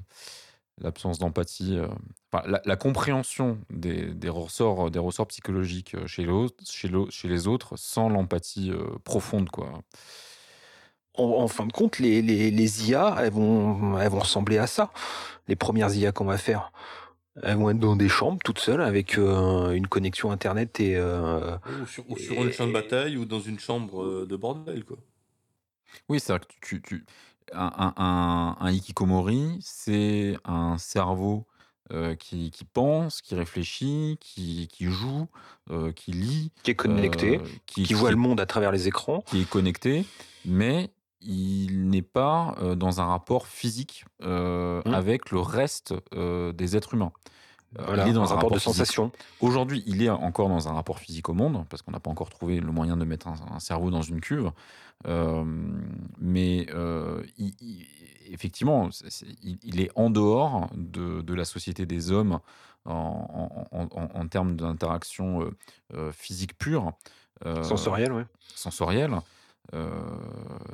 L'absence d'empathie, euh, enfin, la, la compréhension des, des, ressorts, des ressorts psychologiques euh, chez, l'autre- chez, chez les autres sans l'empathie euh, profonde. Quoi. En, en fin de compte, les, les, les IA, elles vont, elles vont ressembler à ça. Les premières IA qu'on va faire, elles vont être dans des chambres toutes seules avec euh, une connexion internet et euh, Ou sur, ou sur un champ de bataille ou dans une chambre de bordel. Quoi. Oui, c'est vrai que tu, tu- un, un, un hikikomori, c'est un cerveau euh, qui, qui pense, qui réfléchit, qui, qui joue, euh, qui lit, qui est connecté, euh, qui voit le monde à travers les écrans. qui est connecté, mais il n'est pas dans un rapport physique euh, Mm. avec le reste des êtres humains. Voilà, il est dans un rapport de physique. sensation. Aujourd'hui, il est encore dans un rapport physique au monde, parce qu'on n'a pas encore trouvé le moyen de mettre un, un cerveau dans une cuve. Euh, mais euh, il- il- effectivement, il, il est en dehors de, de la société des hommes en, en- en- en- en termes d'interaction euh, physique pure. euh, Sensoriel, ouais. sensorielle. Euh,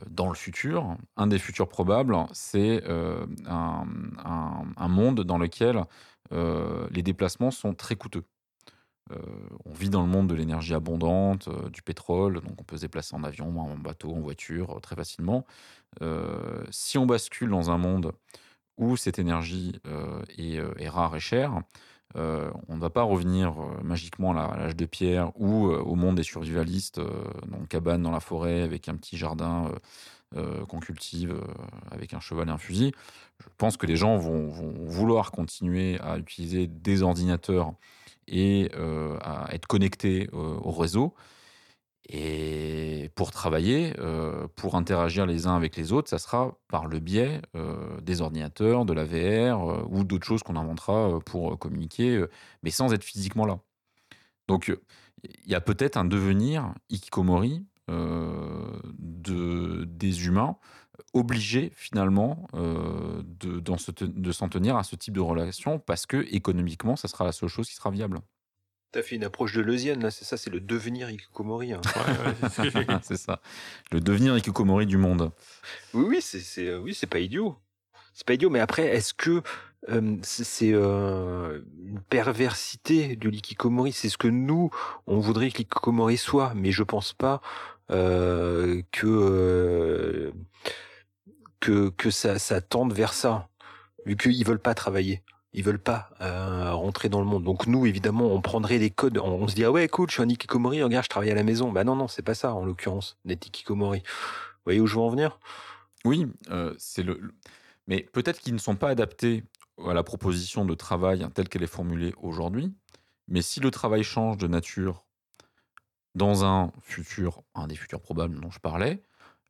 dans le futur, un des futurs probables, c'est euh, un, monde dans lequel euh, les déplacements sont très coûteux. on vit dans le monde de l'énergie abondante, du pétrole, donc on peut se déplacer en avion, en bateau, en voiture très facilement. Si on bascule dans un monde où cette énergie est rare et chère, euh, on ne va pas revenir euh, magiquement à l'âge de pierre ou euh, au monde des survivalistes, dans une cabane dans la forêt avec un petit jardin qu'on cultive avec un cheval et un fusil. Je pense que les gens vont, vont vouloir continuer à utiliser des ordinateurs et à être connectés au réseau. Et pour travailler, euh, pour interagir les uns avec les autres, ça sera par le biais euh, des ordinateurs, de la VR euh, ou d'autres choses qu'on inventera pour communiquer, mais sans être physiquement là. Donc il y a peut-être un devenir hikikomori de, des humains obligés finalement de, de s'en tenir à ce type de relation parce que économiquement, ça sera la seule chose qui sera viable. T'as fait une approche de Leusienne, là, c'est ça, c'est le devenir Hikikomori. hein. Ouais, ouais, c'est ça. Le devenir hikikomori du monde. Oui, oui, c'est, c'est, oui, c'est pas idiot. C'est pas idiot, mais après, est-ce que euh, c'est, euh, une perversité de l'Ikikomori C'est ce que nous, on voudrait que l'Ikikomori soit, mais je pense pas euh, que, euh, que que ça, ça tende vers ça, vu qu'ils veulent pas travailler. Ils veulent pas euh, rentrer dans le monde. Donc nous, évidemment, on prendrait les codes. On, se dit ah ouais, écoute, je suis un Ikikomori. Regarde, je travaille à la maison. Bah non, non, c'est pas ça en l'occurrence. D'être Ikikomori. Vous voyez où je veux en venir? Oui, euh, c'est le. Mais peut-être qu'ils ne sont pas adaptés à la proposition de travail telle qu'elle est formulée aujourd'hui. Mais si le travail change de nature dans un futur, un des futurs probables dont je parlais,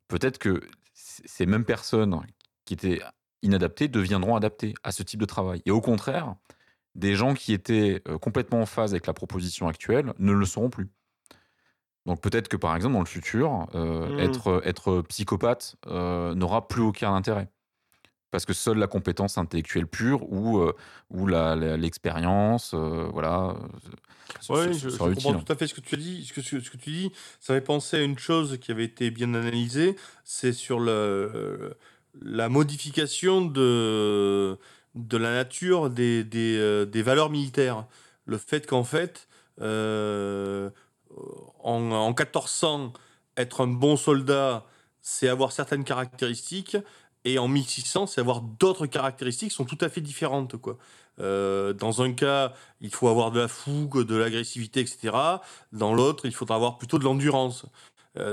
peut-être que ces mêmes personnes qui étaient inadaptées deviendront adaptées à ce type de travail. Et au contraire, des gens qui étaient euh, complètement en phase avec la proposition actuelle ne le seront plus. Donc peut-être que par exemple dans le futur, euh, Mhm. être, être psychopathe euh, n'aura plus aucun intérêt. Parce que seule la compétence intellectuelle pure ou, euh, l'expérience, euh, voilà, euh, Oui, je, comprends tout à fait ce que tu dit. Ce que, ce que tu dis, ça fait penser à une chose qui avait été bien analysée, c'est sur le, la modification de, de la nature des, des, euh, valeurs militaires. Le fait qu'en fait, euh, en, en 1400, être un bon soldat, c'est avoir certaines caractéristiques, et en 1600, c'est avoir d'autres caractéristiques qui sont tout à fait différentes. Quoi. Euh, dans un cas, il faut avoir de la fougue, de l'agressivité, etc. Dans l'autre, il faudra avoir plutôt de l'endurance.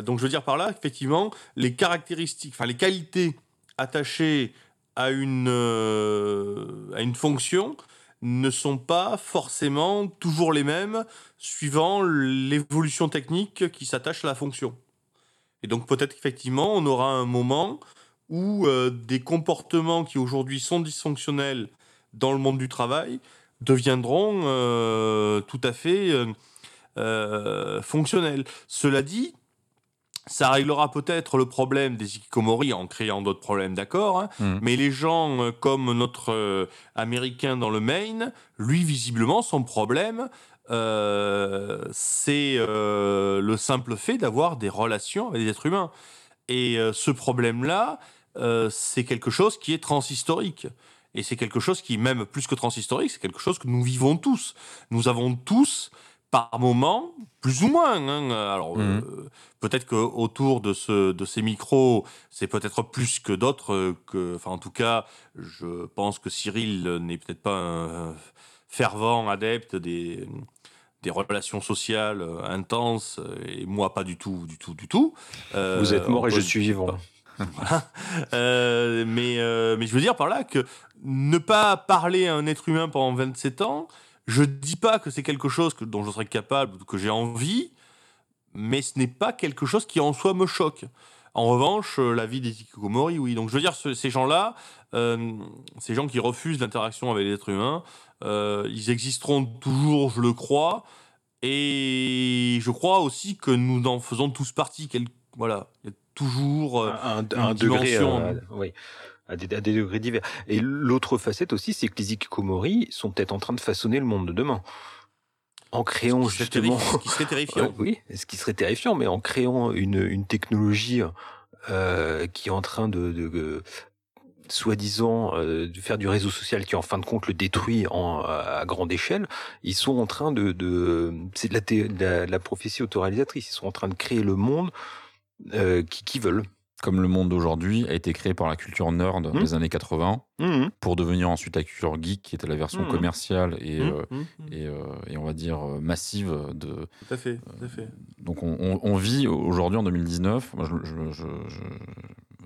Donc, je veux dire par là, effectivement, les caractéristiques, enfin les qualités attachées à une, euh, à une fonction ne sont pas forcément toujours les mêmes suivant l'évolution technique qui s'attache à la fonction. Et donc peut-être qu'effectivement, on aura un moment où euh, des comportements qui aujourd'hui sont dysfonctionnels dans le monde du travail deviendront euh, tout à fait fonctionnels. Cela dit, ça réglera peut-être le problème des hikikomori en créant d'autres problèmes, d'accord hein, Mhm. Mais les gens euh, comme notre euh, Américain dans le Maine, lui, visiblement, son problème, euh, c'est le simple fait d'avoir des relations avec des êtres humains. Et ce problème-là, c'est quelque chose qui est transhistorique. Et c'est quelque chose qui, même plus que transhistorique, c'est quelque chose que nous vivons tous. Nous avons tous, par moment, plus ou moins. hein, alors, Mhm. euh, peut-être qu'autour de, ce, de ces micros, c'est peut-être plus que d'autres. euh, que, enfin, en tout cas, je pense que Cyril euh, n'est peut-être pas un fervent adepte des, des relations sociales euh, intenses, euh, et moi pas du tout, du tout, du tout. Euh, Vous êtes mort et je suis vivant. voilà. Euh, mais, euh, mais je veux dire par là que ne pas parler à un être humain pendant 27 ans, je dis pas que c'est quelque chose que, dont je serais capable ou que j'ai envie, mais ce n'est pas quelque chose qui en soi me choque. En revanche, euh, la vie des hikikomori, oui. Donc je veux dire, ce- ces gens-là, euh, ces gens qui refusent l'interaction avec les êtres humains, euh, ils existeront toujours, je le crois. Et je crois aussi que nous en faisons tous partie. quel- Voilà, il y a toujours. euh, un, un une degré, dimension. euh, oui, à des, à des degrés divers. Et l'autre facette aussi, c'est que les Ikikomori sont peut-être en train de façonner le monde de demain. En créant ce justement... ce qui serait terrifiant. Oui, ce qui serait terrifiant, mais en créant une, une technologie euh, qui est en train de, de, soi-disant euh, de faire du réseau social qui en fin de compte le détruit en, à grande échelle, ils sont en train de, de c'est de la, thé- de la, de la prophétie autoréalisatrice, ils sont en train de créer le monde euh, qui, qui veulent. Comme le monde d'aujourd'hui a été créé par la culture nerd Hmm. des années 80 Mhm. pour devenir ensuite la culture geek qui était la version Mhm. commerciale et, euh, et, euh, et on va dire euh, massive de, Tout à fait, tout à fait. Donc on, on- on vit aujourd'hui en 2019, moi je, je- je-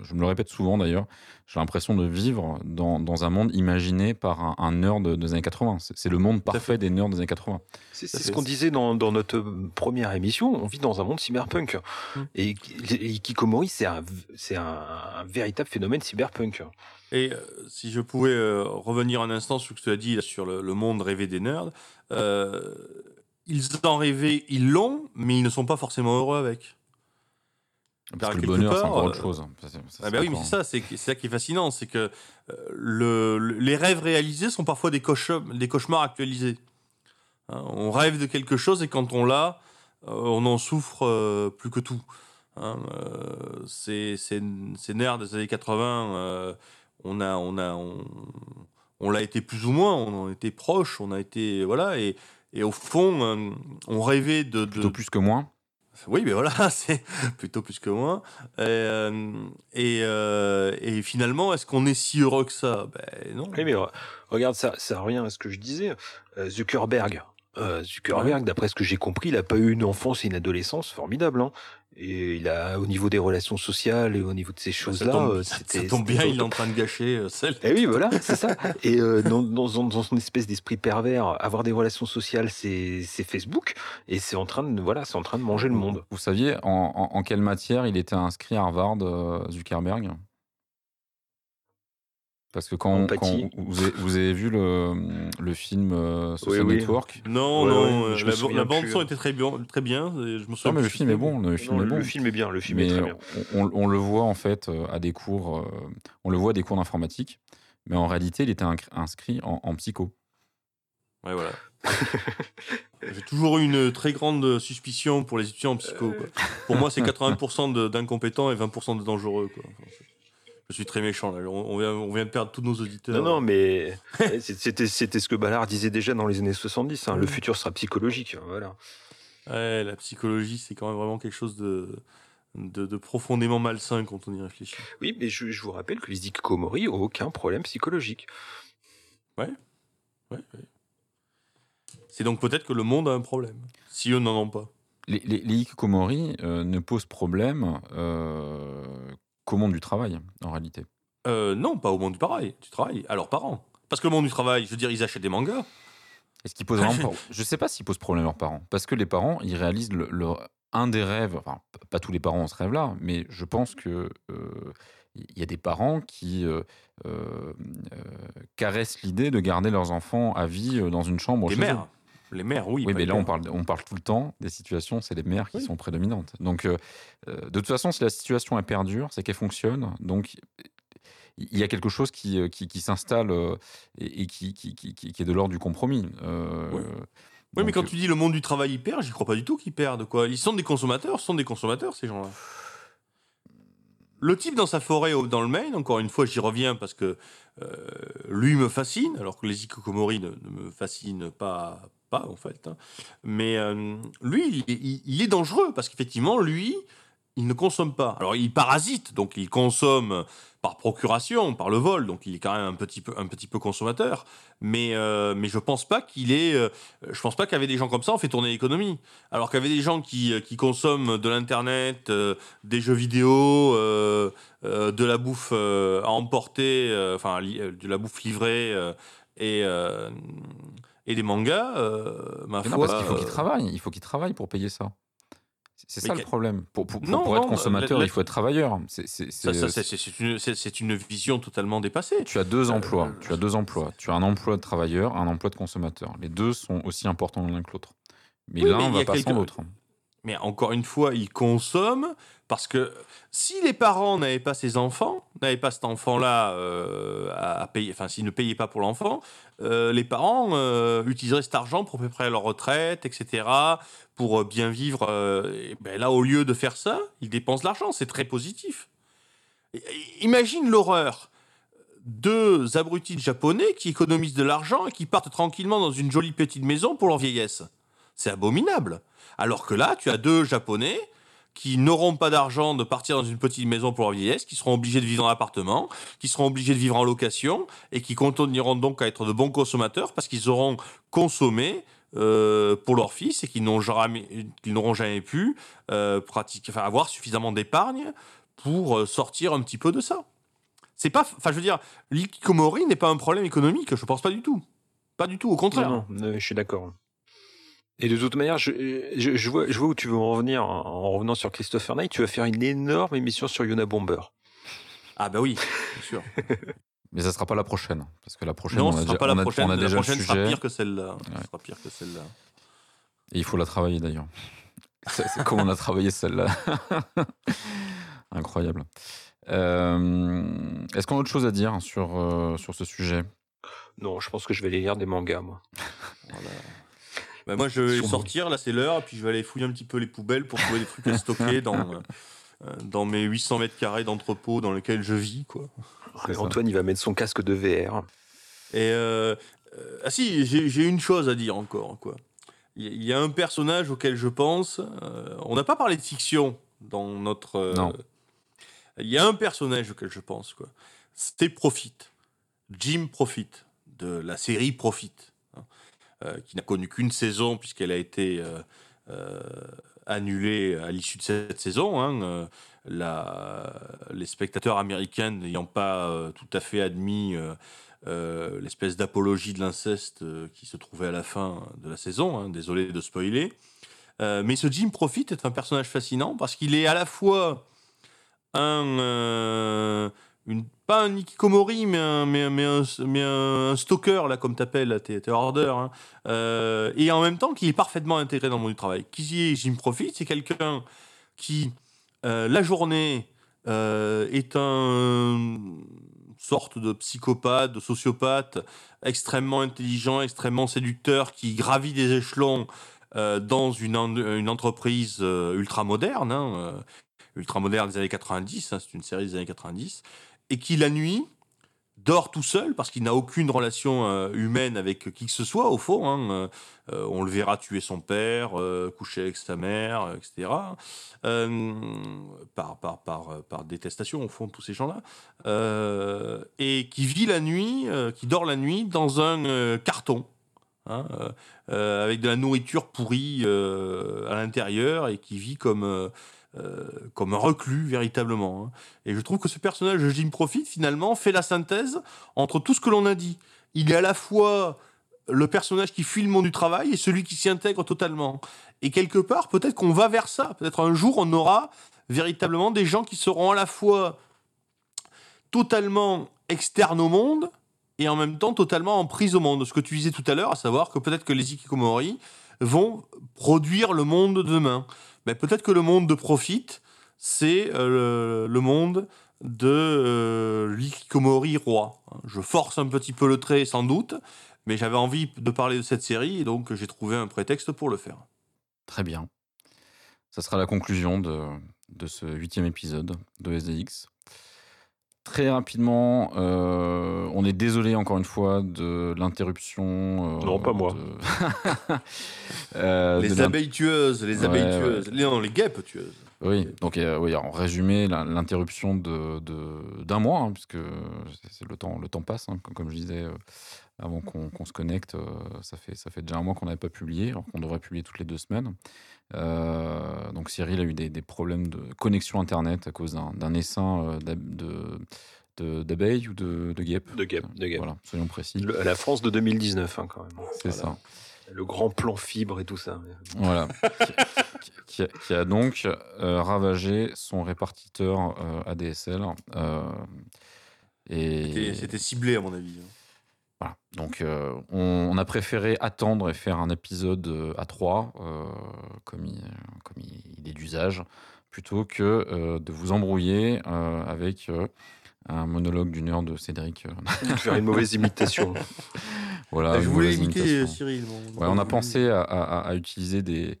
je- me le répète souvent d'ailleurs, j'ai l'impression de vivre dans, dans un monde imaginé par un, un nerd des années 80. C'est c'est le monde parfait des nerds des années 80. C'est ce qu'on disait dans, dans notre première émission. On vit dans un monde cyberpunk. Mm. Et, et Hikikomori, c'est un, c'est un, un véritable phénomène cyberpunk. Et euh, si je pouvais euh, revenir un instant sur ce que tu as dit là, sur le, le monde rêvé des nerds, euh, ils en rêvaient, ils l'ont, mais ils ne sont pas forcément heureux avec. Parce que le bonheur, c'est encore autre euh, chose. Ça, c'est- ça, Ah c'est bah oui, mais c'est ça, c'est c'est ça qui est fascinant, c'est que euh, le, le- les rêves réalisés sont parfois des, cauchemars, des cauchemars actualisés. Hein, on rêve de quelque chose et quand on l'a, euh, on en souffre plus que tout. Hein, euh, ces, ces, ces nerds des années 80, euh, on a, on a, on, on l'a été plus ou moins, on en était proche, on a été voilà, et, et au fond, on rêvait de, de, Plutôt plus que moins. Oui, mais voilà, c'est plutôt plus que moins. Et, euh, et, euh, et finalement, est-ce qu'on est si heureux que ça? Ben non. Oui, mais re- regarde, ça, ça revient à ce que je disais. Euh, Zuckerberg. Euh, Zuckerberg, d'après ce que j'ai compris, il n'a pas eu une enfance et une adolescence formidable. hein. Et il a, au niveau des relations sociales et au niveau de ces choses-là, euh, c'était. ça tombe bien, il est en train de gâcher euh, celle. Eh oui, voilà, c'est ça. Et euh, dans, dans, son- dans son espèce d'esprit pervers, avoir des relations sociales, c'est Facebook, et c'est en train de voilà, c'est en train de manger le monde. Vous saviez en, en- en quelle matière il était inscrit à Harvard, Zuckerberg? Parce que quand, vous, avez, vous avez vu le, le film euh, Social Oui, oui. Network, Non, Ouais, non, ouais, euh, je la, souviens la bande plus, son hein. était très bien, très bien. et Je me souviens non mais le film est bon, le film Non, est bon. le film est bien, le film est très bien. on, le voit en fait euh, à des cours, euh, on le voit à des cours d'informatique, mais en réalité il était inscrit en, en psycho. Ouais, voilà. J'ai toujours eu une très grande suspicion pour les étudiants en psycho. quoi. Pour moi, c'est 80% de- d'incompétents et 20% de dangereux. Quoi. Enfin, c'est- je suis très méchant là. On, vient, on vient de perdre tous nos auditeurs. Non, non, mais c'était c'était ce que Ballard disait déjà dans les années 70. hein, Le futur sera psychologique. Voilà. Ouais, la psychologie, c'est quand même vraiment quelque chose de, de, de profondément malsain quand on y réfléchit. Oui, mais je, je vous rappelle que les hikikomori ont aucun problème psychologique. Ouais, ouais. C'est donc peut-être que le monde a un problème, si eux n'en ont pas. Les, les, les hikikomori euh, ne posent problème euh, qu'au monde du travail en réalité. Euh, non, pas au monde du travail, du travail, à leurs parents. Parce que le monde du travail, je veux dire, ils achètent des mangas. Est-ce qu'ils posent vraiment pro- Je sais pas s'ils posent problème à leurs parents, parce que les parents, ils réalisent le, un des rêves. Enfin, pas tous les parents ont ce rêve-là, mais je pense que euh, il y a des parents qui euh, euh, euh, caressent l'idée de garder leurs enfants à vie euh, dans une chambre Les chez eux. Les mères, oui. Oui, mais là, on parle, on parle tout le temps des situations, c'est les mères qui Oui. sont prédominantes. Donc, euh, euh, de toute façon, si la situation elle perdure, c'est qu'elle fonctionne. Donc, il y a quelque chose qui, euh, qui, qui s'installe et, et qui, qui, est de l'ordre du compromis. Euh, Oui. Oui, mais quand tu dis le monde du travail ils perdent, j'y crois pas du tout qu'ils perdent. Quoi. Ils sont des consommateurs, ce sont des consommateurs, ces gens-là. Le type dans sa forêt au- dans le Maine, encore une fois, j'y reviens parce que euh, lui me fascine, alors que les Ikokomori ne, ne me fascinent pas, pas en fait. hein. Mais euh, lui, il, est dangereux parce qu'effectivement, lui, il ne consomme pas. Alors, il parasite, donc il consomme par procuration, par le vol, donc il est quand même un petit peu, un petit peu consommateur. Mais, euh, mais je pense pas qu'il est. euh, je pense pas qu'avec des gens comme ça, on fait tourner l'économie. Alors qu'avec des gens qui, qui consomment de l'internet, des jeux vidéo, de la bouffe à emporter, enfin de la bouffe livrée et, et des mangas, euh, ma mais non, parce qu'il faut qu'ils euh, travaillent. Il faut qu'ils travaillent pour payer ça. C'est ça le problème. Pour, pour, pour- Non, pour être consommateur, la- il faut être travailleur. C'est- une, vision totalement dépassée. Tu as deux Euh, emplois. Tu as deux emplois. Tu as un emploi de travailleur, un emploi de consommateur. Les deux sont aussi importants l'un que l'autre. Mais Oui, l'un va pas sans quelques- l'autre. Mais encore une fois, ils consomment parce que si les parents n'avaient pas ces enfants, n'avaient pas cet enfant-là euh, à payer, enfin s'ils ne payaient pas pour l'enfant, euh, les parents euh, utiliseraient cet argent pour préparer leur retraite, etc., pour bien vivre. et ben là, au lieu de faire ça, ils dépensent l'argent. C'est très positif. Imagine l'horreur deux abrutis japonais qui économisent de l'argent et qui partent tranquillement dans une jolie petite maison pour leur vieillesse. C'est abominable. Alors que là, tu as deux japonais qui n'auront pas d'argent de partir dans une petite maison pour leur vieillesse, qui seront obligés de vivre en appartement, qui seront obligés de vivre en location et qui continueront donc à être de bons consommateurs parce qu'ils auront consommé euh, pour leur fils et qu'ils n'ont jamais, n'auront jamais pu euh, pratiquer, avoir suffisamment d'épargne pour euh, sortir un petit peu de ça. C'est pas, enfin, je veux dire, l'ikikomori n'est pas un problème économique, je pense pas du tout. Pas du tout, au contraire. Non, je suis d'accord. Et de toute manière, je, je, je vois, je vois où tu veux en revenir en, en revenant sur Christopher Knight. Tu vas faire une énorme émission sur Yona Bomber. Ah bah oui, bien sûr. Mais ça sera pas la prochaine. Parce que la prochaine, non, on a sera déjà, pas la on a- prochaine. on a la déjà le prochaine sera sujet. pire que celle-là. Ouais. Ce sera pire que celle-là. Et il faut la travailler d'ailleurs. C'est c'est comme on a travaillé celle-là. Incroyable. Euh, Est-ce qu'on a autre chose à dire sur, euh, sur ce sujet? Non, je pense que je vais aller lire des mangas, moi. Voilà. Bah, moi, je vais sortir, là, c'est l'heure, puis je vais aller fouiller un petit peu les poubelles pour trouver des trucs à stocker dans, euh, dans mes 800 mètres carrés d'entrepôt dans lesquels je vis, quoi. Antoine, il va mettre son casque de VR. Et euh, euh, ah si, j'ai une chose à dire encore, quoi. Il y, a- un personnage auquel je pense. euh, on n'a pas parlé de fiction dans notre. euh, Non. Il y a un personnage auquel je pense, quoi. C'était Profit, Jim Profit de la série Profit, qui n'a connu qu'une saison puisqu'elle a été euh, euh, annulée à l'issue de cette saison. hein, euh, les spectateurs américains n'ayant pas euh, tout à fait admis euh, euh, l'espèce d'apologie de l'inceste euh, qui se trouvait à la fin de la saison. hein, désolé de spoiler. Euh, mais ce Jim Profit est un personnage fascinant parce qu'il est à la fois un, euh, pas un Ikikomori, mais un, mais, un- mais un, un stalker, là, comme t'appelles, t'es t'es hein. Euh, et en même temps qu'il est parfaitement intégré dans le monde du travail. Qui est Jim Profit C'est quelqu'un qui, euh, la journée, euh, est un sorte de psychopathe, de sociopathe, extrêmement intelligent, extrêmement séducteur, qui gravit des échelons dans une, une entreprise ultra moderne, hein, ultra moderne des années 90, hein, c'est une série des années 90, et qui la nuit dort tout seul parce qu'il n'a aucune relation euh, humaine avec qui que ce soit au fond. hein, euh, euh, on le verra tuer son père, coucher avec sa mère, etc. Par, détestation au fond de tous ces gens-là. Et qui vit la nuit, qui dort la nuit dans un carton. hein, avec de la nourriture pourrie à l'intérieur et qui vit comme, euh, comme un reclus véritablement. hein. Et je trouve que ce personnage de Jim Profit, finalement, fait la synthèse entre tout ce que l'on a dit. Il est à la fois le personnage qui fuit le monde du travail et celui qui s'y intègre totalement. Et quelque part, peut-être qu'on va vers ça. Peut-être un jour, on aura véritablement des gens qui seront à la fois totalement externes au monde et en même temps totalement en prise au monde. Ce que tu disais tout à l'heure, à savoir que peut-être que les Ikikomori vont produire le monde de demain. Mais peut-être que le monde de Profit, c'est euh, le, le monde de euh, l'Ikikomori roi. Je force un petit peu le trait sans doute, mais j'avais envie de parler de cette série et donc j'ai trouvé un prétexte pour le faire. Très bien. Ça sera la conclusion de, de ce huitième épisode de SDX. Très rapidement, euh, on est désolé encore une fois de l'interruption. euh, Non, pas moi. de- Euh, les abeilles tueuses, les Ouais, abeilles ouais. tueuses, Les- non, les guêpes tueuses. Oui, donc euh, oui, en résumé, l'interruption de de- d'un mois, hein, puisque c'est- c'est le temps, le temps passe, hein, comme, comme je disais euh, avant qu'on se connecte, euh, ça fait ça fait déjà un mois qu'on n'avait pas publié, alors qu'on devrait publier toutes les deux semaines. Euh, donc Cyril a eu des, des problèmes de connexion internet à cause d'un essaim euh, d'abeilles ou de, de guêpes. De guêpes, de guêpes. Voilà, soyons précis. Le- la France de 2019, hein, quand même. C'est Voilà. ça. Le grand plan fibre et tout ça. Voilà. qui, qui a, qui a donc euh, ravagé son répartiteur euh, ADSL. euh, c'était ciblé à mon avis. hein. Voilà. Donc, euh, on, on a préféré attendre et faire un épisode euh, à trois, euh, comme, il, comme il, il est d'usage, plutôt que euh, de vous embrouiller euh, avec euh, un monologue d'une heure de Cédric. euh, faire une mauvaise imitation. voilà, je voulais imiter imitation. Cyril. bon, Ouais, on a pensé à, à- à utiliser des,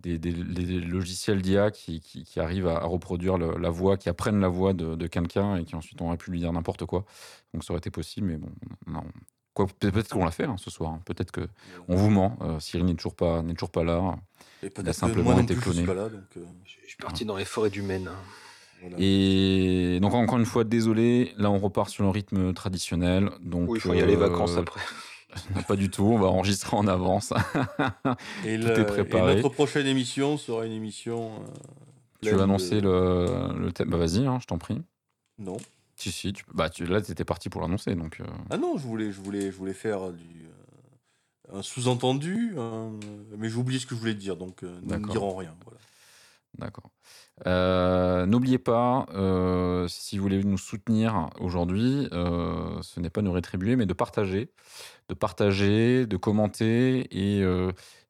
des, des- des logiciels d'IA qui, qui, qui arrivent à, à reproduire le- la voix, qui apprennent la voix de, de quelqu'un et qui ensuite auraient pu lui dire n'importe quoi. Donc ça aurait été possible, mais bon, non. Quoi, peut- peut-être qu'on l'a fait hein, ce soir. hein. Peut-être que on vous ment. Euh, Cyril n'est toujours pas n'est toujours pas là. Et Il a simplement été je cloné. pas là, donc, euh, Je suis parti dans les forêts du Maine. voilà. Et donc encore une fois, désolé. Là, on repart sur le rythme traditionnel. Donc Oui, il y a les euh, vacances après. non, pas du tout. On va enregistrer en avance. Et, tout le- est préparé. et notre prochaine émission sera une émission. euh, tu veux annoncer de- le, le thème? Bah vas-y, hein, je t'en prie. Non. Si si. Tu... Bah tu... là, t'étais parti pour l'annoncer, donc. euh, Ah non, je voulais, je voulais, je voulais faire du, euh, un sous-entendu, un- mais j'ai oublié ce que je voulais dire, donc euh, nous ne D'accord. dirons rien. Voilà. D'accord. Euh, N'oubliez pas, euh, si vous voulez nous soutenir aujourd'hui, euh, ce n'est pas nous rétribuer, mais de partager, de partager, de commenter et,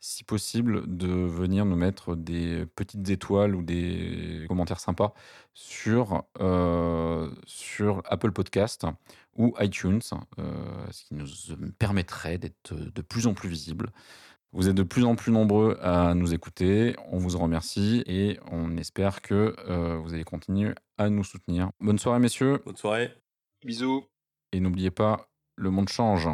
si possible, de venir nous mettre des petites étoiles ou des commentaires sympas sur, euh, sur Apple Podcast ou iTunes, euh, ce qui nous permettrait d'être de plus en plus visible. Vous êtes de plus en plus nombreux à nous écouter. On vous en remercie et on espère que euh, vous allez continuer à nous soutenir. Bonne soirée, messieurs. Bonne soirée. Bisous. Et n'oubliez pas, le monde change.